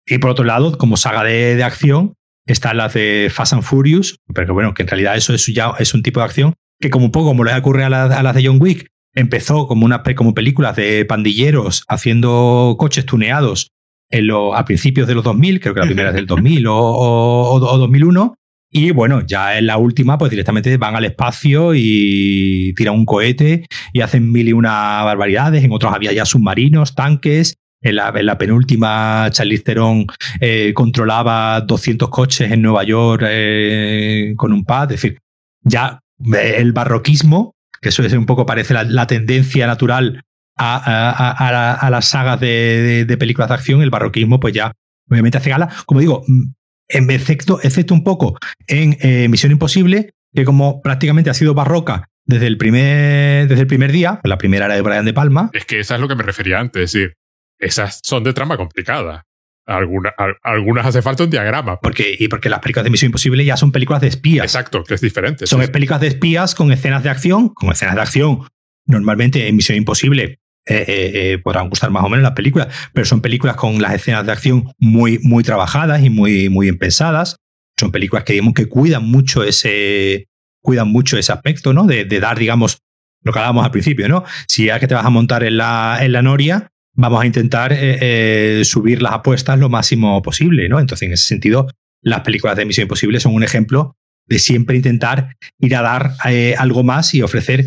Y por otro lado, como saga de, de acción, están las de Fast and Furious, pero bueno, que en realidad eso es ya es un tipo de acción que como un poco como le ocurre a, a las de John Wick, empezó como, una, como películas de pandilleros haciendo coches tuneados en lo, a principios de los 2000, creo que la primera es del 2000 o, o, 2001. Y bueno, ya en la última, pues directamente van al espacio y tiran un cohete y hacen mil y una barbaridades. En otros había ya submarinos, tanques. En la, en la penúltima, Charlize Theron eh, controlaba 200 coches en Nueva York eh, con un pad. Es decir, ya el barroquismo que eso es un poco parece la, tendencia natural a, las sagas de, películas de acción, el barroquismo pues ya obviamente hace gala. Como digo, mm, en efecto, excepto un poco en eh, Misión Imposible, que como prácticamente ha sido barroca desde el primer, desde el primer día, la primera era de Brian De Palma. Es que esa es lo que me refería antes, es decir, esas son de trama complicada. Alguna, algunas hace falta un diagrama. Porque, y porque las películas de Misión Imposible ya son películas de espías. Exacto, que es diferente. Son películas de espías con escenas de acción, con escenas de acción. Normalmente en Misión Imposible eh, eh, eh, podrán gustar más o menos las películas, pero son películas con las escenas de acción muy, muy trabajadas y muy, muy bien pensadas. Son películas que digamos que cuidan mucho ese, cuidan mucho ese aspecto, ¿no? De, de dar, digamos, lo que hablábamos al principio, ¿no? Si ya que te vas a montar en la, en la noria, vamos a intentar eh, eh, subir las apuestas lo máximo posible, ¿no? Entonces, en ese sentido, las películas de Misión Imposible son un ejemplo de siempre intentar ir a dar eh, algo más y ofrecer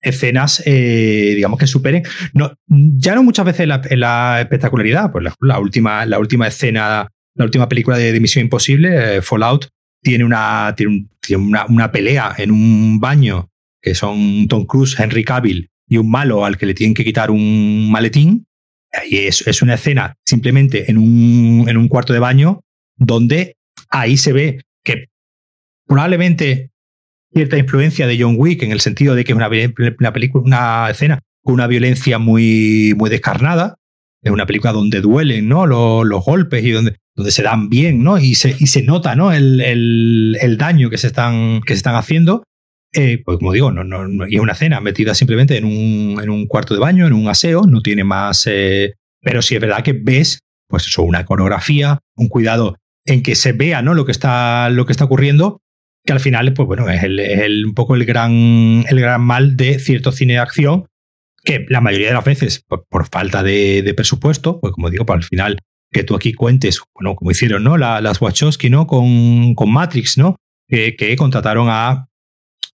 escenas, digamos, que superen. No, ya no muchas veces la, espectacularidad, pues la, última, la última escena, la última película de, Misión Imposible, Fallout, tiene, una, tiene, una, una, pelea en un baño que son Tom Cruise, Henry Cavill y un malo al que le tienen que quitar un maletín y es, es una escena simplemente en un, en un cuarto de baño donde ahí se ve que probablemente cierta influencia de John Wick en el sentido de que es una, una película, una escena con una violencia muy, muy descarnada. Es una película donde duelen ¿no? los, los golpes y donde, donde se dan bien, ¿no? Y se, y se nota, ¿no? El, el, el, daño que se están, que se están haciendo. Eh, pues como digo, no, no, y es una cena metida simplemente en un, en un, cuarto de baño, en un aseo, no tiene más. Eh, pero sí es verdad que ves, pues eso, una coreografía, un cuidado en que se vea ¿no? lo, que está, lo que está ocurriendo, que al final, pues bueno, es, el, un poco el gran, el gran mal de cierto cine de acción, que la mayoría de las veces, por, falta de, presupuesto, pues como digo, pues al final que tú aquí cuentes, bueno, como hicieron, ¿no? las Wachowski, ¿no? Con, con Matrix, ¿no? Que contrataron a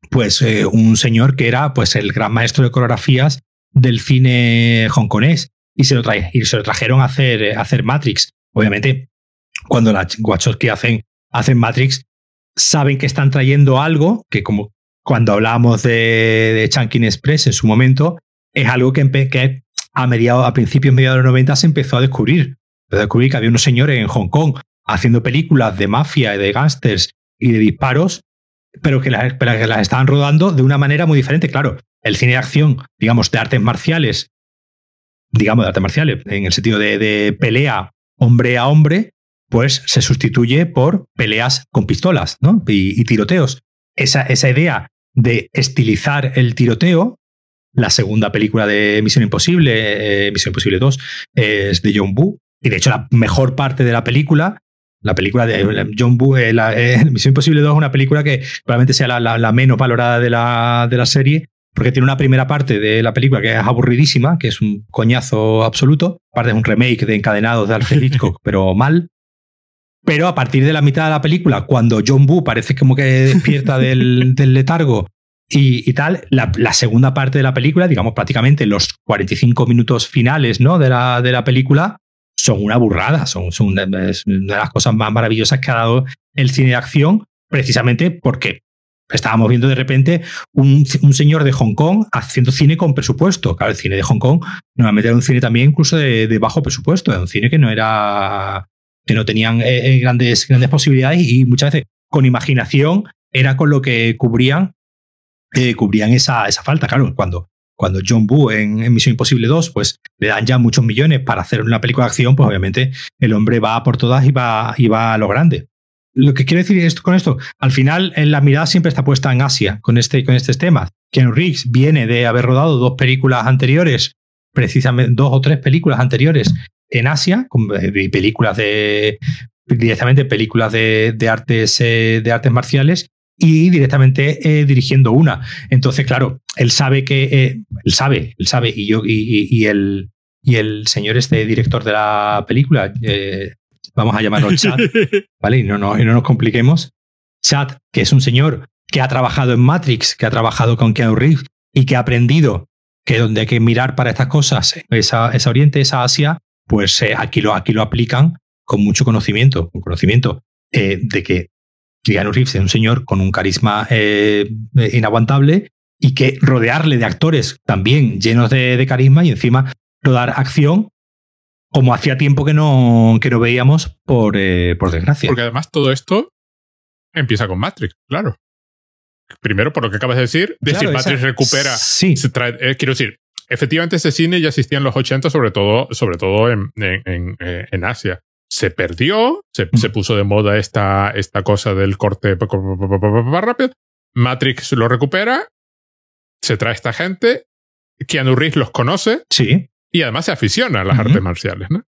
pues eh, un señor que era pues el gran maestro de coreografías del cine hongkonés y se lo, trae, y se lo trajeron a hacer, eh, hacer Matrix. Obviamente, cuando las Wachowski hacen, hacen Matrix, saben que están trayendo algo que como cuando hablábamos de, de Chunkin Express en su momento, es algo que, que a mediados, a principios, mediados de los 90 se empezó a descubrir. A descubrir que había unos señores en Hong Kong haciendo películas de mafia y de gángsters y de disparos pero que, las, que las estaban rodando de una manera muy diferente. Claro, el cine de acción, digamos, de artes marciales, digamos, de artes marciales, en el sentido de, pelea hombre a hombre, pues se sustituye por peleas con pistolas ¿no? y, tiroteos. Esa, esa idea de estilizar el tiroteo, la segunda película de Misión Imposible, eh, Misión Imposible 2, es de John Woo, y de hecho la mejor parte de la película la película de John Boo, eh, la, eh, Misión Imposible 2 es una película que probablemente sea la, menos valorada de la, de la serie, porque tiene una primera parte de la película que es aburridísima, que es un coñazo absoluto. Aparte es un remake de Encadenados de Alfred Hitchcock, pero mal. Pero a partir de la mitad de la película, cuando John Boo parece como que despierta del, letargo y, tal, la, segunda parte de la película, digamos prácticamente los 45 minutos finales ¿no? de, la, de la película, son una burrada, son, una, de las cosas más maravillosas que ha dado el cine de acción, precisamente porque estábamos viendo de repente un, señor de Hong Kong haciendo cine con presupuesto. Claro, el cine de Hong Kong normalmente era un cine también incluso de, bajo presupuesto, era un cine que no era que no tenían eh, eh, grandes, grandes posibilidades y muchas veces con imaginación era con lo que cubrían, eh, cubrían esa, esa falta. Claro, cuando, cuando John Woo en, Misión Imposible 2, pues le dan ya muchos millones para hacer una película de acción, pues obviamente el hombre va por todas y va, y va a lo grande. Lo que quiero decir esto, con esto, al final la mirada siempre está puesta en Asia con este, con estos temas. Keanu Reeves viene de haber rodado dos películas anteriores, precisamente dos o tres películas anteriores en Asia, con eh, películas de directamente películas de, de artes eh, de artes marciales y directamente eh, dirigiendo una. Entonces, claro, él sabe que él sabe, él sabe y yo y, y, el y el señor este director de la película vamos a llamarlo Chad, ¿vale? Y no, no, no nos compliquemos. Chad, que es un señor que ha trabajado en Matrix, que ha trabajado con Keanu Reeves y que ha aprendido que donde hay que mirar para estas cosas, esa, esa Oriente, esa Asia, pues eh, aquí, lo, aquí lo aplican con mucho conocimiento, con conocimiento eh, de que Keanu Reeves es un señor con un carisma eh, inaguantable y que rodearle de actores también llenos de, de carisma y encima rodar acción como hacía tiempo que no, que no veíamos, por, eh, por desgracia. Porque además todo esto empieza con Matrix, claro. Primero, por lo que acabas de decir, de si Matrix recupera. Sí. Eh, quiero decir, efectivamente ese cine ya existía en los 80, sobre todo, sobre todo en, en, en, Asia. Se perdió, se, se, puso de moda esta, esta cosa del corte rápido. Matrix lo recupera, se trae esta gente, Keanu Reeves los conoce. Sí. Y además se aficiona a las artes marciales, ¿no?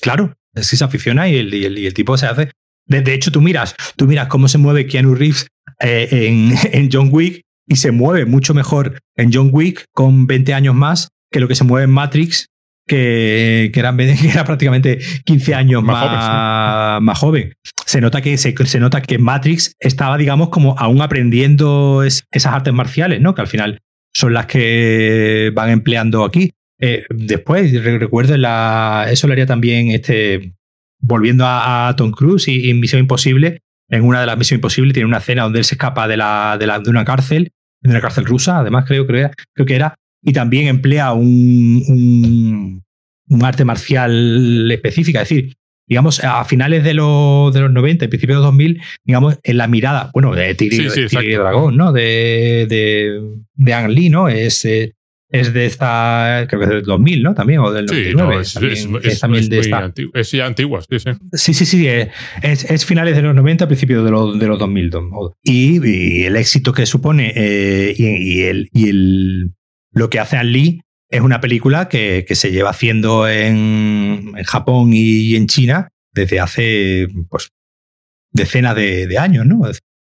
Claro, es que se aficiona y el, y el, tipo se hace. De, hecho, tú miras, tú miras cómo se mueve Keanu Reeves eh, en, en, John Wick y se mueve mucho mejor en John Wick con 20 años más que lo que se mueve en Matrix, que, que, era, que era, prácticamente 15 años más, joven, más joven. Se nota que se, se, nota que Matrix estaba, digamos, como aún aprendiendo esas artes marciales, ¿no? Que al final son las que van empleando aquí. Eh, después, recuerdo, la, eso lo haría también este, volviendo a, Tom Cruise y, Misión Imposible. En una de las Misión Imposible tiene una escena donde él se escapa de, la, de, la, de una cárcel, de una cárcel rusa, además creo, creo, creo que era, y también emplea un, un, un arte marcial específica. Es decir, digamos, a finales de los, de los 90, y principios de los 2000, digamos, en la mirada, bueno, de Tigre, sí, sí, Dragón, ¿no? De, de, de Ang Lee, ¿no? Es, eh, es de esta, creo que es del 2000, ¿no? También, o del 99. Sí, es, también, de esta. es ya antigua, sí, sí. Sí, sí, sí. Eh, es, finales de los 90, principios de los, de los 2000. Y, el éxito que supone eh, y, el, y el, lo que hace An Lee es una película que, que se lleva haciendo en, en, Japón y en China desde hace pues, decenas de, de años, ¿no?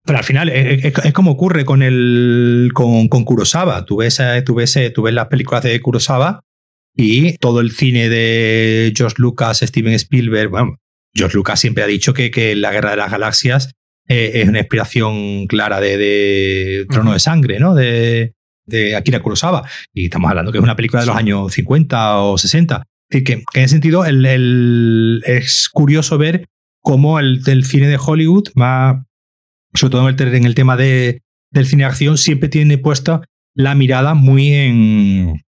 Pero al final es, como ocurre con el con, con Kurosawa. Tú ves, tú, ves, tú ves las películas de Kurosawa y todo el cine de George Lucas, Steven Spielberg. Bueno, George Lucas siempre ha dicho que, que La Guerra de las Galaxias eh, es una inspiración clara de, de Trono de Sangre, ¿no? De, de Akira Kurosawa. Y estamos hablando que es una película de los años 50 o 60. Es que, en ese sentido el, es curioso ver cómo el, cine de Hollywood va sobre todo en el, tema de, del cine de acción, siempre tiene puesta la mirada muy en,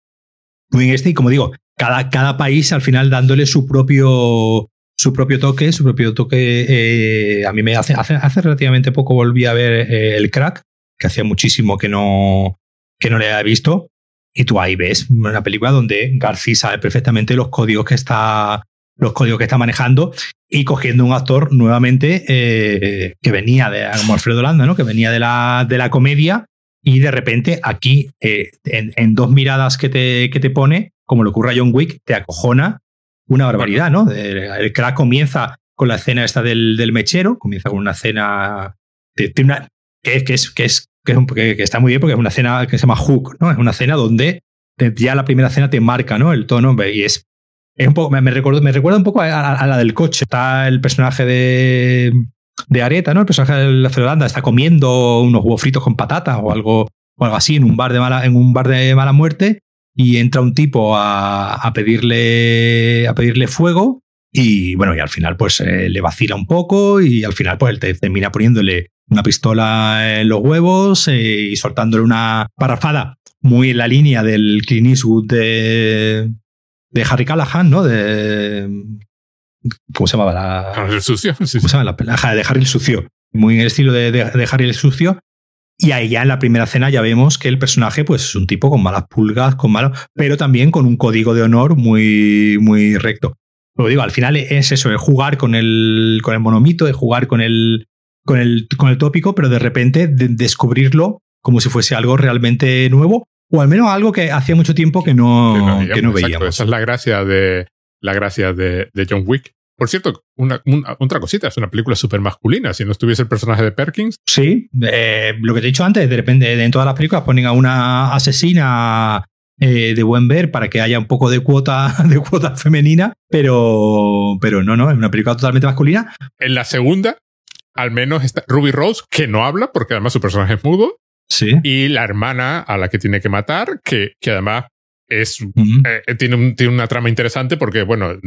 muy en este. Y como digo, cada, cada país al final dándole su propio, su propio toque, su propio toque. Eh, a mí me hace, hace, hace, relativamente poco volví a ver eh, el crack, que hacía muchísimo que no, que no le había visto. Y tú ahí ves una película donde García sabe perfectamente los códigos que está, los códigos que está manejando y cogiendo un actor nuevamente eh, que venía de, como Alfredo Landa, ¿no? que venía de la, de la comedia y de repente aquí, eh, en, dos miradas que te, que te pone, como le ocurre a John Wick, te acojona una barbaridad, ¿no? El crack comienza con la escena esta del, del mechero, comienza con una escena de, una, que, que, es, que, es, que, está muy bien porque es una escena que se llama Hook, ¿no? Es una escena donde ya la primera escena te marca, ¿no? El tono y es un poco, me, recuerda, me recuerda un poco a, la del coche. Está el personaje de, de Areta, ¿no? El personaje de la Holanda está comiendo unos huevos fritos con patatas o algo, o algo así en un bar de mala, en un bar de mala muerte y entra un tipo a, a pedirle, a pedirle fuego y bueno, y al final pues eh, le vacila un poco y al final pues él termina poniéndole una pistola en los huevos eh, y soltándole una parrafada muy en la línea del Clint Eastwood de, de Harry Callahan, ¿no? De. ¿Cómo se llamaba la. Harry el sucio. ¿Cómo se llama la De Harry el sucio. muy en el estilo de, de, Harry el Sucio. Y ahí ya en la primera escena ya vemos que el personaje pues, es un tipo con malas pulgas, con malos, pero también con un código de honor muy, muy recto. Lo digo, al final es eso, es jugar con el, con el monomito, de jugar con el, con el, con el tópico, pero de repente descubrirlo como si fuese algo realmente nuevo, o al menos algo que hacía mucho tiempo que no, que no, veíamos. Esa es la gracia de, la gracia de, de John Wick. Por cierto, una, otra cosita, es una película súper masculina. Si no estuviese el personaje de Perkins. Sí, eh, lo que te he dicho antes, de repente en todas las películas ponen a una asesina eh, de buen ver para que haya un poco de cuota, de cuota femenina, pero, pero no, no, es una película totalmente masculina. En la segunda, al menos está Ruby Rose, que no habla, porque además su personaje es mudo. Sí. Y la hermana a la que tiene que matar, que, que además es, eh, tiene, tiene, una trama interesante porque, bueno,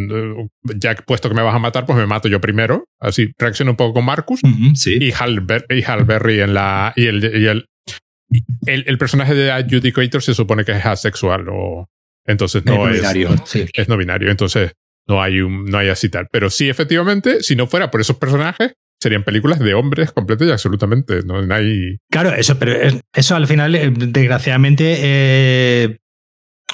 ya puesto que me vas a matar, pues me mato yo primero. Así reacciono un poco con Marcus y, Hal y Hal Berry en la. Y el, y el, el, personaje de Adjudicator se supone que es asexual o. Entonces no es. Binario, es no binario. Entonces no hay, un, no hay así tal. Pero sí, efectivamente, si no fuera por esos personajes, serían películas de hombres completos y absolutamente. No hay. Claro, eso, pero eso al final, eh, desgraciadamente, eh,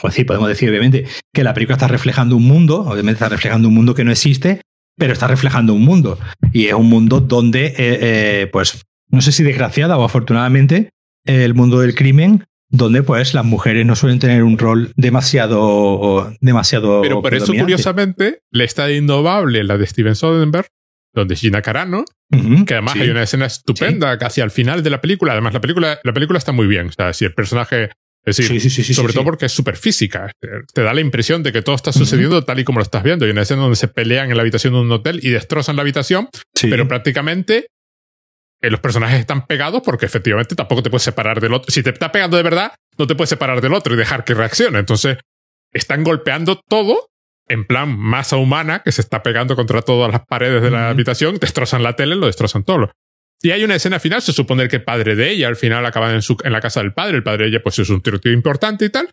o sí, podemos decir obviamente que la película está reflejando un mundo, obviamente está reflejando un mundo que no existe, pero está reflejando un mundo. Y es un mundo donde, eh, eh, pues, no sé si desgraciada o afortunadamente, el mundo del crimen, donde pues las mujeres no suelen tener un rol demasiado, demasiado. Pero por eso, curiosamente, le está innovable la de Steven Soderbergh, donde Gina Carano, que además hay una escena estupenda casi al final de la película. Además, la película, la película está muy bien. O sea, si el personaje es decir, sobre todo porque es súper física. Te da la impresión de que todo está sucediendo tal y como lo estás viendo. Y una escena donde se pelean en la habitación de un hotel y destrozan la habitación, pero prácticamente eh, los personajes están pegados porque efectivamente tampoco te puedes separar del otro. Si te está pegando de verdad, no te puedes separar del otro y dejar que reaccione. Entonces, están golpeando todo en plan masa humana que se está pegando contra todas las paredes de la habitación, destrozan la tele, lo destrozan todo. Y hay una escena final, se supone que el padre de ella al final acaba en, su, en la casa del padre, el padre de ella pues es un tío importante y tal,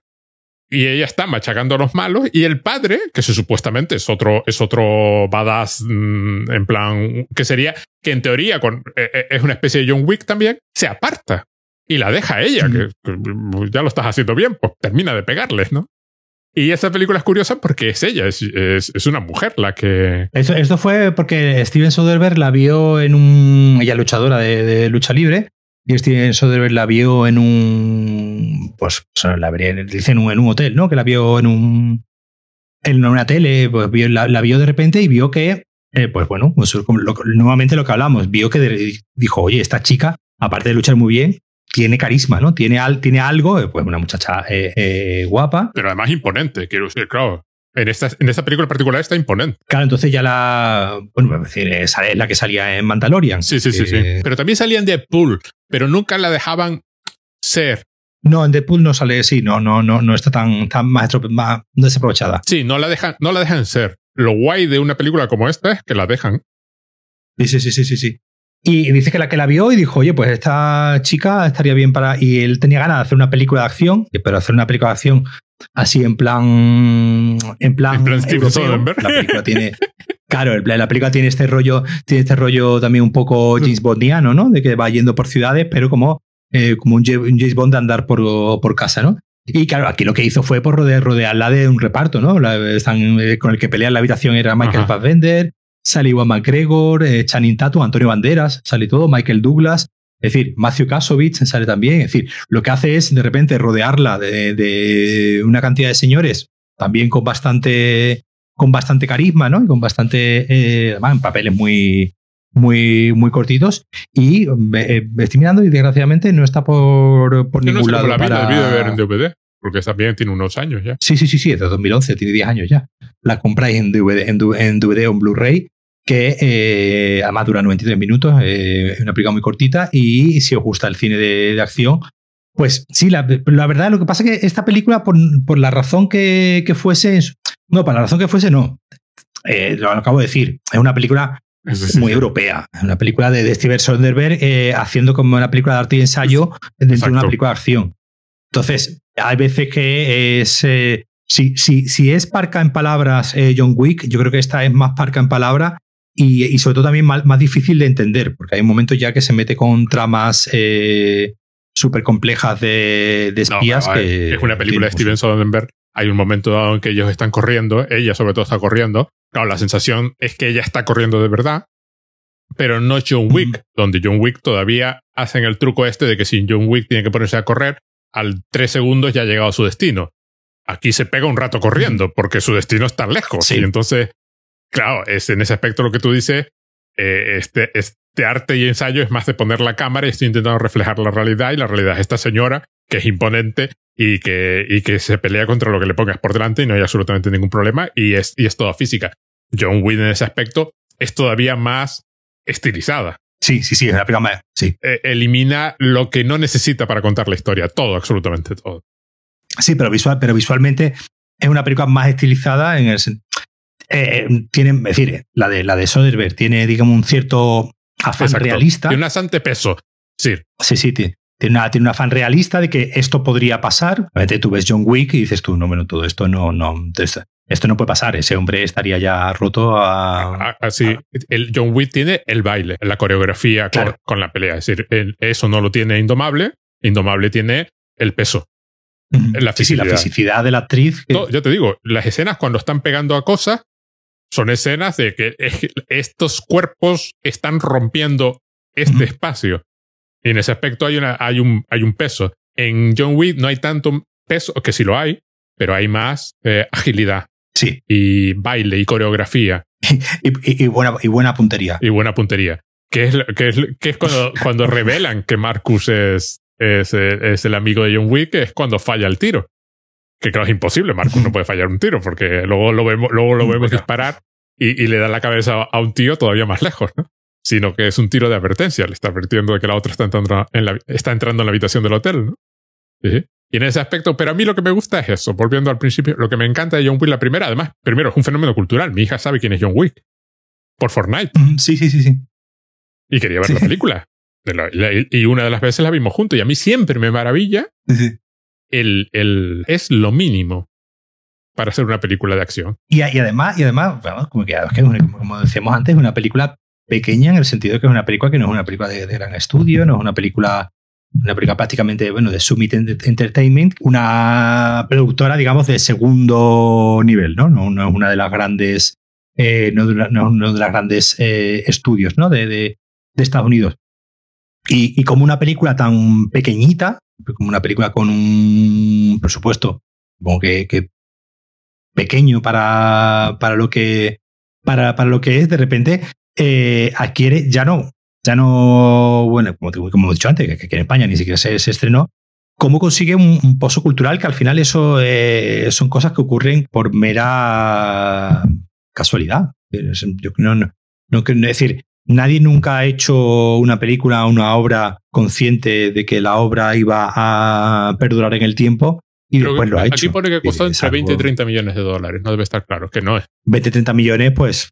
y ella está machacando a los malos, y el padre, que se supuestamente es otro, es otro badass mm, en plan, que sería, que en teoría con, eh, eh, es una especie de John Wick también, se aparta y la deja a ella, que, que ya lo estás haciendo bien, pues termina de pegarles, ¿no? Y esa película es curiosa porque es ella, es, es, una mujer la que. Eso, esto fue porque Steven Soderbergh la vio en un. Ella luchadora de, lucha libre. Y Steven Soderbergh la vio en un. Pues, la dice en en un hotel, ¿no? Que la vio en un. En una tele, pues vio, la, vio de repente y vio que. Eh, pues bueno, nuevamente lo que hablamos, vio que dijo, oye, esta chica, aparte de luchar muy bien, tiene carisma, ¿no? Tiene, al, tiene algo, eh, pues una muchacha eh, eh, guapa. Pero además imponente, quiero decir, claro. En esta, en esta película en particular está imponente. Claro, entonces ya la. Bueno, es decir, es la que salía en Mandalorian. Sí, sí, sí, sí. Pero también salía en Deadpool, pero nunca la dejaban ser. No, en Deadpool no sale, sí, no, no, no, no está tan, tan más, más desaprovechada. Sí, no la dejan, no la dejan ser. Lo guay de una película como esta es que la dejan. Sí, sí, sí, sí, sí, sí. Y dice que la que la vio y dijo, oye, pues esta chica estaría bien para. Y él tenía ganas de hacer una película de acción, pero hacer una película de acción así en plan. En plan. En plan La película tiene. Claro, la película tiene este rollo, tiene este rollo también un poco James Bondiano, ¿no? De que va yendo por ciudades, pero como, eh, como un James Bond de andar por, por casa, ¿no? Y claro, aquí lo que hizo fue por rodear, rodearla de un reparto, ¿no? están, eh, con el que pelea en la habitación era Michael Fassbender, sale Iwan McGregor, eh, Channing Tatum, Antonio Banderas, sale todo, Michael Douglas, es decir, Matthew Kasovich sale también, es decir, lo que hace es de repente rodearla de, una cantidad de señores también con bastante con bastante carisma, ¿no? Y con bastante, eh, además, en papeles muy, muy, muy cortitos. Y eh, estoy mirando y desgraciadamente no está por, por ningún lado. La para... de ver en DVD, porque también tiene unos años ya. Sí, sí, sí, sí, es de 2011, tiene 10 años ya. La compráis en DVD, en, DVD o en Blu-ray que eh, además dura 93 minutos, eh, es una película muy cortita y si os gusta el cine de, acción, pues sí, la, verdad lo que pasa es que esta película, por, la razón que, fuese, no, para la razón que fuese, no, eh, lo acabo de decir, es una película muy europea, es una película de, Steven Soderbergh haciendo como una película de arte y ensayo dentro de una película de acción. Entonces, hay veces que es... Si, si, si, es parca en palabras John Wick, yo creo que esta es más parca en palabras y, sobre todo también más, difícil de entender, porque hay momentos ya que se mete con tramas eh, súper complejas de, espías. es una película de Steven Soderbergh. Hay un momento dado en que ellos están corriendo, ella sobre todo está corriendo. Claro, la sensación es que ella está corriendo de verdad, pero no John Wick, donde John Wick todavía hacen el truco este de que si John Wick tiene que ponerse a correr, al tres segundos ya ha llegado a su destino. Aquí se pega un rato corriendo porque su destino está lejos. Y entonces, claro, es en ese aspecto lo que tú dices, eh, este, este arte y ensayo es más de poner la cámara y estoy intentando reflejar la realidad y la realidad es esta señora que es imponente y que, y que se pelea contra lo que le pongas por delante y no hay absolutamente ningún problema y es, y es toda física. John Wick en ese aspecto es todavía más estilizada. Sí, sí, sí, es la película sí. Eh, elimina lo que no necesita para contar la historia, todo, absolutamente todo. Sí, pero, visual, pero visualmente es una película más estilizada en el eh, eh, tiene, es decir, la de la de Soderbergh tiene, digamos, un cierto afán realista. Tiene un bastante peso. Sí. Sí, sí, tiene, una, tiene un afán realista de que esto podría pasar. Obviamente tú ves John Wick y dices tú, no, bueno, todo esto no, no, esto no puede pasar, ese hombre estaría ya roto a... Así, el John Wick tiene el baile, la coreografía con, la pelea. Es decir, eso no lo tiene Indomable, Indomable tiene el peso. La fisicidad. la fisicidad de la actriz. yo te digo, las escenas cuando están pegando a cosas son escenas de que estos cuerpos están rompiendo este espacio. Y en ese aspecto hay, una, hay, un, hay un peso. En John Wick no hay tanto peso, que sí lo hay, pero hay más eh, agilidad. Sí. Y baile y coreografía. y, buena, y buena puntería. Y buena puntería. Que es, que es, que es cuando, cuando revelan que Marcus es, es, es, el amigo de John Wick, es cuando falla el tiro. Que claro, es imposible. Marcus no puede fallar un tiro porque luego lo vemos, luego lo vemos disparar y, y, le da la cabeza a un tío todavía más lejos, ¿no? Sino que es un tiro de advertencia. Le está advirtiendo de que la otra está entrando en la, está entrando en la habitación del hotel, ¿no? Sí. Y en ese aspecto, pero a mí lo que me gusta es eso, volviendo al principio, lo que me encanta de John Wick, la primera, además, primero es un fenómeno cultural. Mi hija sabe quién es John Wick. Por Fortnite. Sí, sí, sí, sí. Y quería ver la película. Y una de las veces la vimos juntos. Y a mí siempre me maravilla. El, el, es lo mínimo para hacer una película de acción. Y, y además, y además como, que, decíamos antes, es una película pequeña en el sentido de que es una película que no es una película de gran estudio, no es una película una película prácticamente bueno, de Summit Entertainment, una productora, digamos, de segundo nivel, ¿no? No, es una de las grandes, eh, no, uno de grandes eh, estudios, ¿no? De, de, Estados Unidos. Y, como una película tan pequeñita, como una película con un presupuesto, como que, que pequeño para, para lo que para, para lo que es, de repente eh, adquiere ya no ya no, bueno, como, como he dicho antes, que, en España ni siquiera se, estrenó, ¿cómo consigue un, pozo cultural que al final eso eh, son cosas que ocurren por mera casualidad? Yo no, no, no, es decir, nadie nunca ha hecho una película, una obra consciente de que la obra iba a perdurar en el tiempo y después lo ha hecho. Aquí pone que costó entre 20 y 30 millones de dólares, no debe estar claro, que no es. 20 y 30 millones, pues,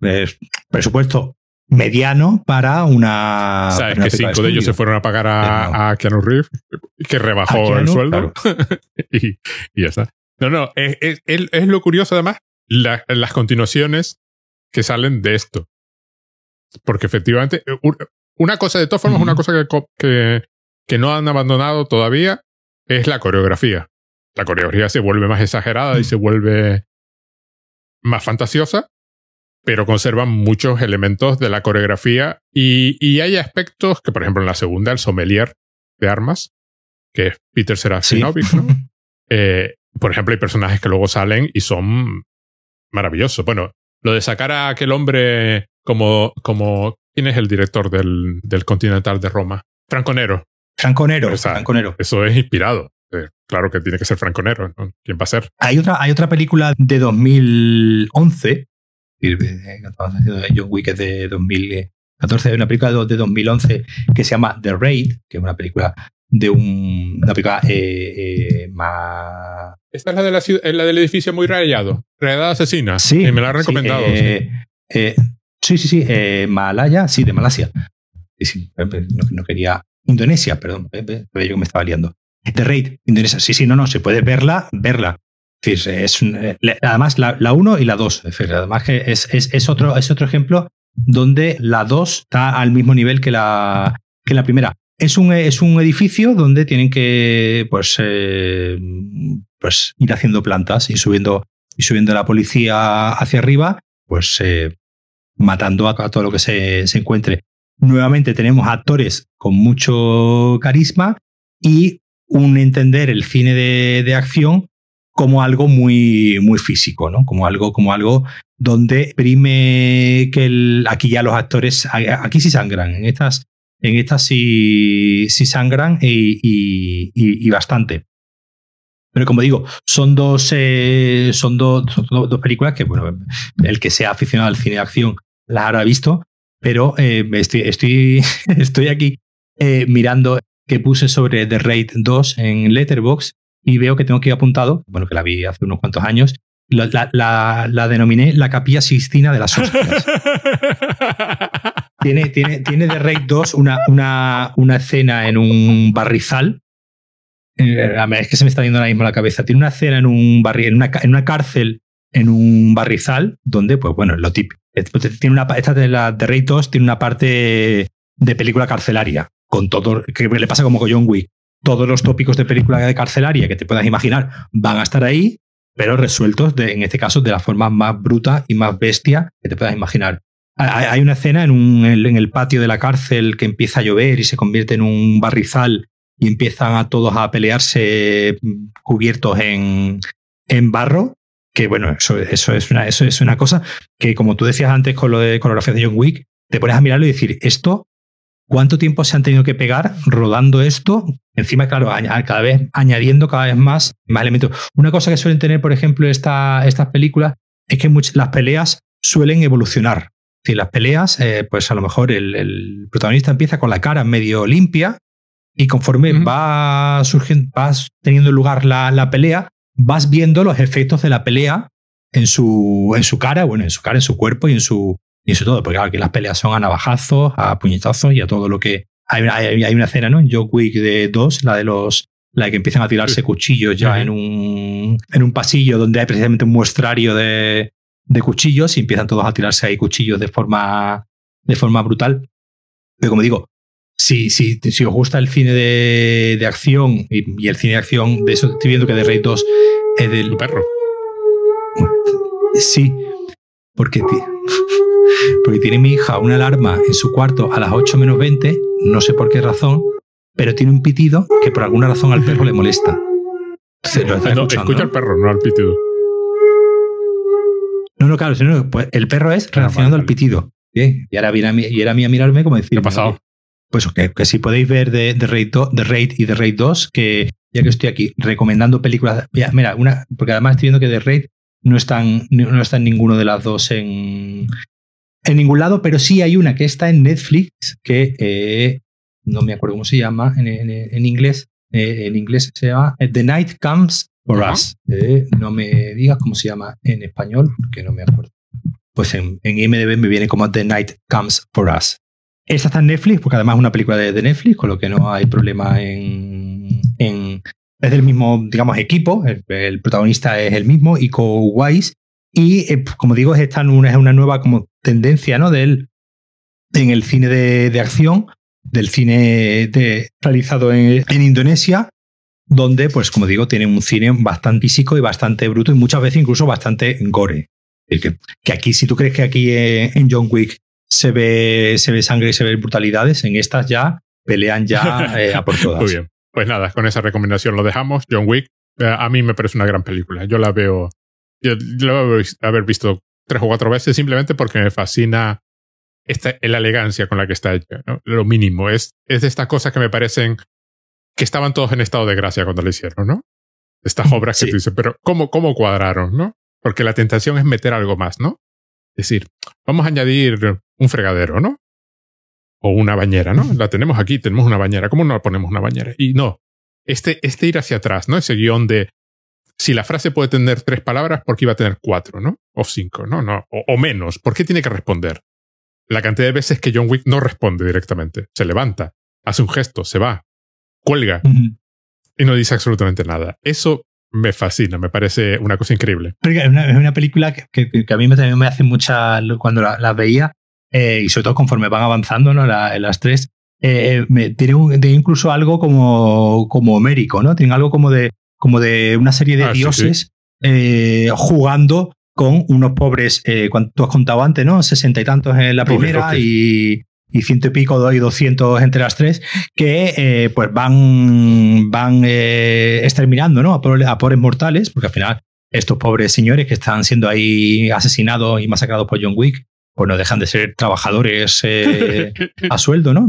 presupuesto mediano para una. Sabes que cinco de, ellos se fueron a pagar a, a Keanu Reeves, que rebajó el sueldo. y, y, ya está. No, no, es, es, es lo curioso además, las continuaciones que salen de esto. Porque efectivamente, una cosa, de todas formas, una cosa que, que, que no han abandonado todavía es la coreografía. La coreografía se vuelve más exagerada y se vuelve más fantasiosa, pero conservan muchos elementos de la coreografía y, y, hay aspectos que, por ejemplo, en la segunda, el sommelier de armas, que es Peter Serafinovich, ¿no? eh, por ejemplo, hay personajes que luego salen y son maravillosos. Bueno, lo de sacar a aquel hombre como, como ¿quién es el director del, del Continental de Roma? Franconero. Franconero, Franconero. Eso es inspirado. Eh, claro que tiene que ser Franconero. ¿no? ¿Quién va a ser? Hay otra, hay otra película de 2011 John Wick es de 2014, hay una película de 2011 que se llama The Raid, que es una película de un, una película eh, eh, más... Esta es la, de la, la del edificio muy rayado, rayada asesina. Sí. me la han recomendado. Eh, sí, sí, sí, Malaya, sí, de Malasia. Sí, no, quería... Indonesia, perdón, pero yo me estaba liando. The Raid, Indonesia. Sí, sí, no, no, se puede verla, verla es, eh, además, la 1 y la 2. Además, que es, es, otro, es otro ejemplo donde la 2 está al mismo nivel que la, que la primera. Es un, es un edificio donde tienen que pues, eh, pues ir haciendo plantas y subiendo, y subiendo la policía hacia arriba, pues eh, matando a, todo lo que se, se encuentre. Nuevamente tenemos actores con mucho carisma y un entender el cine de, de acción como algo muy, muy físico, ¿no? Como algo, como algo donde prime que aquí ya los actores, aquí sí sangran, en estas, en estas sí, sí sangran y, y, bastante. Pero como digo, son dos, eh, son, dos, dos, películas que, bueno, el que sea aficionado al cine de acción las habrá visto, pero eh, estoy, estoy, estoy aquí eh, mirando que puse sobre The Raid 2 en Letterboxd y veo que tengo que ir apuntado, bueno, que la vi hace unos cuantos años, la, la, denominé la capilla Sistina de las hostias. tiene, tiene, tiene de Raid 2 una, una, una escena en un barrizal. Eh, es que se me está viendo ahora mismo la cabeza. Tiene una escena en un barri en una, en una cárcel, en un barrizal, donde, pues bueno, lo típico. Tiene una, esta de la de Raid 2 tiene una parte de película carcelaria, con todo, que le pasa como con John Wick todos los tópicos de película de carcelaria que te puedas imaginar van a estar ahí, pero resueltos en este caso de la forma más bruta y más bestia que te puedas imaginar. Hay una escena en, un, en el patio de la cárcel que empieza a llover y se convierte en un barrizal y empiezan a todos a pelearse cubiertos en, en barro. Que bueno, eso, eso, es una, eso es una cosa que, como tú decías antes con lo de coreografía de John Wick, te pones a mirarlo y decir, esto ¿Cuánto tiempo se han tenido que pegar rodando esto? Encima, claro, cada vez añadiendo cada vez más, más elementos. Una cosa que suelen tener, por ejemplo, esta, estas películas es que las peleas suelen evolucionar. Si las peleas, eh, pues a lo mejor el, protagonista empieza con la cara medio limpia y conforme va surgiendo, vas teniendo lugar la, la, pelea, vas viendo los efectos de la pelea en su, en su cara, bueno, en su cara, en su cuerpo y en su, y eso todo, porque claro, aquí las peleas son a navajazos, a puñetazos y a todo lo que. Hay, hay, una escena, ¿no? En Joe Wick de 2, la de los. La de que empiezan a tirarse cuchillos ya en, un, en un pasillo donde hay precisamente un muestrario de, de cuchillos y empiezan todos a tirarse ahí cuchillos de forma, de forma brutal. Pero como digo, si, si, si os gusta el cine de, de acción y, el cine de acción, de eso estoy viendo que The Raid 2 es del. perro. Sí, porque, porque tiene mi hija una alarma en su cuarto a las 8 menos 20, no sé por qué razón, pero tiene un pitido que por alguna razón al perro le molesta. lo escucha al perro, no al pitido. No, no, claro, pues el perro es reaccionando al pitido. y ahora viene a mí, y era a mí a mirarme como decir. ¿Qué ha pasado? Pues que, que si podéis ver de, de, Raid de Raid y de Raid 2, que ya que estoy aquí recomendando películas. Mira, una, porque además estoy viendo que de Raid no están, no está en ninguno de las dos en, en ningún lado, pero sí hay una que está en Netflix que eh, no me acuerdo cómo se llama en, en, inglés. Eh, en inglés se llama The Night Comes for Us. Eh, no me digas cómo se llama en español, porque no me acuerdo. Pues en, en IMDb me viene como The Night Comes for Us. Esta está en Netflix, porque además es una película de, de Netflix, con lo que no hay problema en, es del mismo, digamos, equipo, el, protagonista es el mismo, Iko Wise, y eh, como digo, es, una, es una nueva como tendencia ¿no? de él en el cine de, acción, del cine realizado en, Indonesia, donde, pues como digo, tiene un cine bastante físico y bastante bruto y muchas veces incluso bastante gore. Que, que aquí, si tú crees que aquí en John Wick se ve, se ve sangre y se ve brutalidades, en estas ya pelean ya eh, a por todas. Muy bien. Pues nada, con esa recomendación lo dejamos. John Wick, eh, a mí me parece una gran película. Yo la veo, yo, la veo haber visto tres o cuatro veces simplemente porque me fascina esta, la elegancia con la que está hecha. Lo mínimo. Es, es de estas cosas que me parecen que estaban todos en estado de gracia cuando la hicieron, ¿no? Estas obras que tú dices, pero ¿cómo, ¿cómo cuadraron, no? Porque la tentación es meter algo más, ¿no? Decir, vamos a añadir un fregadero, ¿no? o una bañera, ¿no? La tenemos aquí, tenemos una bañera. ¿Cómo no ponemos una bañera? Y no, este, este ir hacia atrás, ¿no? Ese guion de si la frase puede tener tres palabras, ¿por qué iba a tener cuatro, ¿no? O cinco, ¿no? no o, menos. ¿Por qué tiene que responder? La cantidad de veces que John Wick no responde directamente. Se levanta, hace un gesto, se va, cuelga y no dice absolutamente nada. Eso me fascina, me parece una cosa increíble. Es una, una, película que, a mí también me hace mucha. Cuando la, la veía, y sobre todo conforme van avanzando ¿no? las tres, eh, tiene, incluso algo como, como homérico, ¿no? Tiene algo como de, como de una serie de ah, dioses jugando con unos pobres, eh, tú has contado antes, ¿no? Sesenta y tantos en la primera y, y ciento y pico y doscientos entre las tres, que eh, pues van, van eh, exterminando ¿no? a, pobres, mortales, porque al final estos pobres señores que están siendo ahí asesinados y masacrados por John Wick, pues no dejan de ser trabajadores eh, a sueldo, ¿no?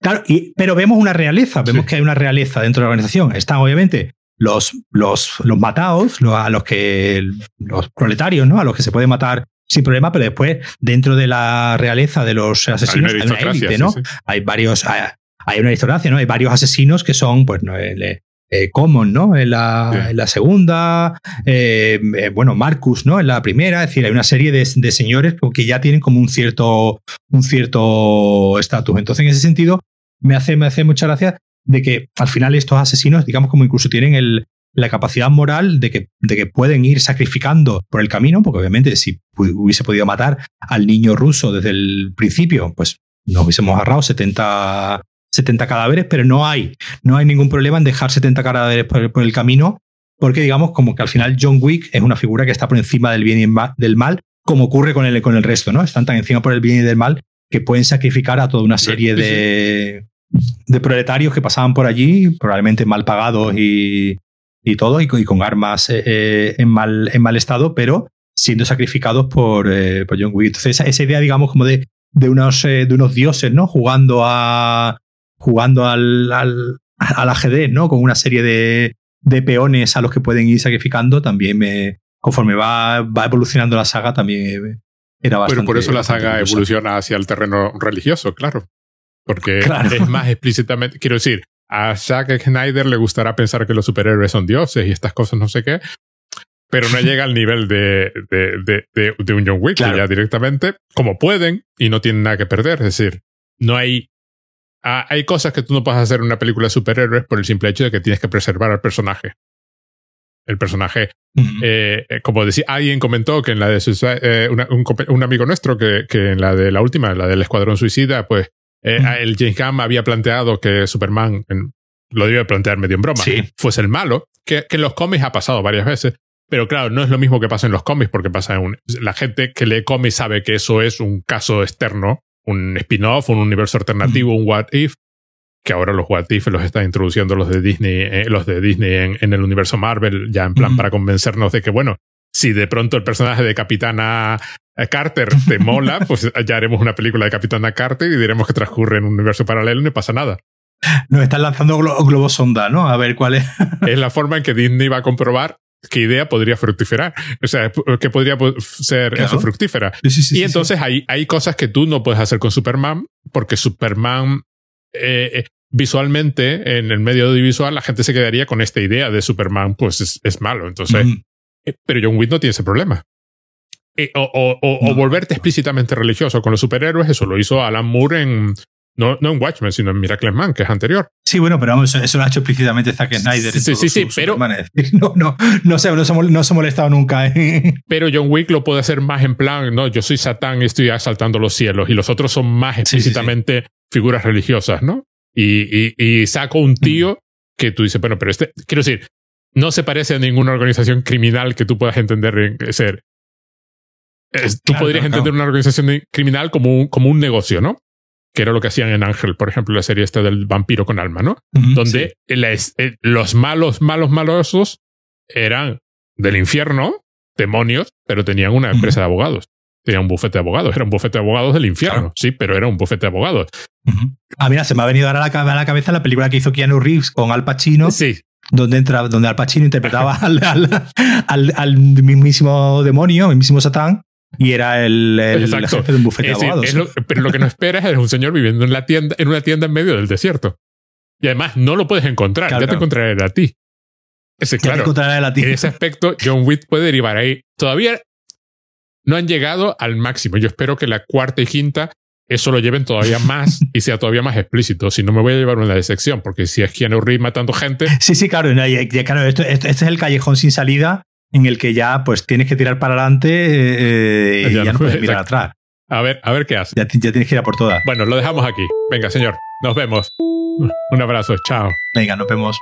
claro, pero vemos una realeza, vemos que hay una realeza dentro de la organización. Están obviamente los, los, los matados, a los que los proletarios, ¿no? A los que se puede matar sin problema, pero después, dentro de la realeza de los asesinos, hay una, élite, ¿no? Hay varios, hay, una aristocracia, ¿no? Hay varios asesinos que son, pues, ¿no? El, eh, Common, ¿no? En la, en la segunda, eh, eh, bueno, Marcus, ¿no? En la primera, es decir, hay una serie de, de señores que ya tienen como un cierto un cierto estatus. Entonces, en ese sentido, me hace, me hace mucha gracia de que al final estos asesinos, digamos, como incluso tienen el, la capacidad moral de que, de que pueden ir sacrificando por el camino, porque obviamente si hubiese podido matar al niño ruso desde el principio, pues nos hubiésemos agarrado 70, 70 cadáveres, pero no hay, no hay ningún problema en dejar 70 cadáveres por, el camino, porque digamos como que al final John Wick es una figura que está por encima del bien y del mal, como ocurre con el, con el resto, ¿no? Están tan encima por el bien y del mal que pueden sacrificar a toda una serie de, de proletarios que pasaban por allí, probablemente mal pagados y, y todo, y, con armas eh, eh, en, mal, en mal estado, pero siendo sacrificados por, eh, por John Wick. Entonces, esa, idea, digamos, como de, de, unos, de unos dioses, ¿no? Jugando a. jugando al, al, al ajedrez, ¿no? Con una serie de, de peones a los que pueden ir sacrificando, también me. Conforme va, va evolucionando la saga, también era bastante. Pero por eso la saga evoluciona hacia el terreno religioso, claro. Porque es más explícitamente. Quiero decir, a Zack Snyder le gustará pensar que los superhéroes son dioses y estas cosas no sé qué, pero no llega al nivel de, de, de, un John Wick, ya directamente, como pueden, y no tienen nada que perder. Es decir, no hay... hay cosas que tú no puedes hacer en una película de superhéroes por el simple hecho de que tienes que preservar al personaje. El personaje, eh, eh, como decía, alguien comentó que en la de eh, un, un, amigo nuestro que, que en la de la última, la del Escuadrón Suicida, pues eh, el James Gunn había planteado que Superman, lo debe plantear medio en broma, fuese el malo, que, en los cómics ha pasado varias veces. Pero claro, no es lo mismo que pasa en los cómics, porque pasa en un, la gente que lee cómics sabe que eso es un caso externo, un spin-off, un universo alternativo, un what if, que ahora los what if los están introduciendo los de Disney, eh, los de Disney en, el universo Marvel, ya en plan para convencernos de que, bueno, si de pronto el personaje de Capitana Carter te mola, pues ya haremos una película de Capitana Carter y diremos que transcurre en un universo paralelo y no pasa nada. Nos están lanzando globos sonda, ¿no? A ver cuál es. es la forma en que Disney va a comprobar qué idea podría fructificar. O sea, que podría ser eso fructífera. y entonces hay, hay cosas que tú no puedes hacer con Superman, porque Superman eh, eh, visualmente, en el medio audiovisual, la gente se quedaría con esta idea de Superman, pues es, malo. Entonces, eh, pero John Wick no tiene ese problema. Eh, o, volverte explícitamente religioso con los superhéroes, eso lo hizo Alan Moore en. No, no en Watchmen, sino en Miracle Man, que es anterior. Sí, bueno, pero vamos, eso, lo ha hecho explícitamente Zack Snyder. Sí, sí, sí, pero. No, no, no, se, no, se, ha molestado nunca. ¿eh? Pero John Wick lo puede hacer más en plan, no, yo soy Satán y estoy asaltando los cielos, y los otros son más explícitamente figuras religiosas, ¿no? Y, y, saco un tío que tú dices, bueno, pero este, quiero decir, no se parece a ninguna organización criminal que tú puedas entender ser. Tú podrías entender una organización criminal como un, como un negocio, ¿no? Que era lo que hacían en Ángel, por ejemplo, la serie esta del vampiro con alma, ¿no? Donde eh, los malos, malos, malosos eran del infierno, demonios, pero tenían una empresa de abogados. Tenían un bufete de abogados. Era un bufete de abogados del infierno, sí, pero era un bufete de abogados. Ah, mira, se me ha venido ahora a la, a la cabeza la película que hizo Keanu Reeves con Al Pacino. Sí, donde entra, donde Al Pacino interpretaba al, al, al, mismísimo demonio, el mismísimo Satán, y era el, el, jefe de un bufete de abogados. pero lo que no esperas es un señor viviendo en, la tienda, en una tienda en medio del desierto. Y además no lo puedes encontrar, ya te encontraré a ti. Ese, claro, a ti. En ese aspecto, John Wick puede derivar ahí. Todavía no han llegado al máximo. Yo espero que la cuarta y quinta eso lo lleven todavía más y sea todavía más explícito. Si no, me voy a llevar una decepción, porque si es Keanu Reeves matando gente. Sí, sí, claro. claro esto, este es el callejón sin salida en el que ya pues tienes que tirar para adelante eh, y ya, no puedes mirar atrás. A ver, a ver qué hace. Ya, ya tienes que ir a por todas. Bueno, lo dejamos aquí. Venga, señor. Nos vemos. Un abrazo. Chao. Venga, nos vemos.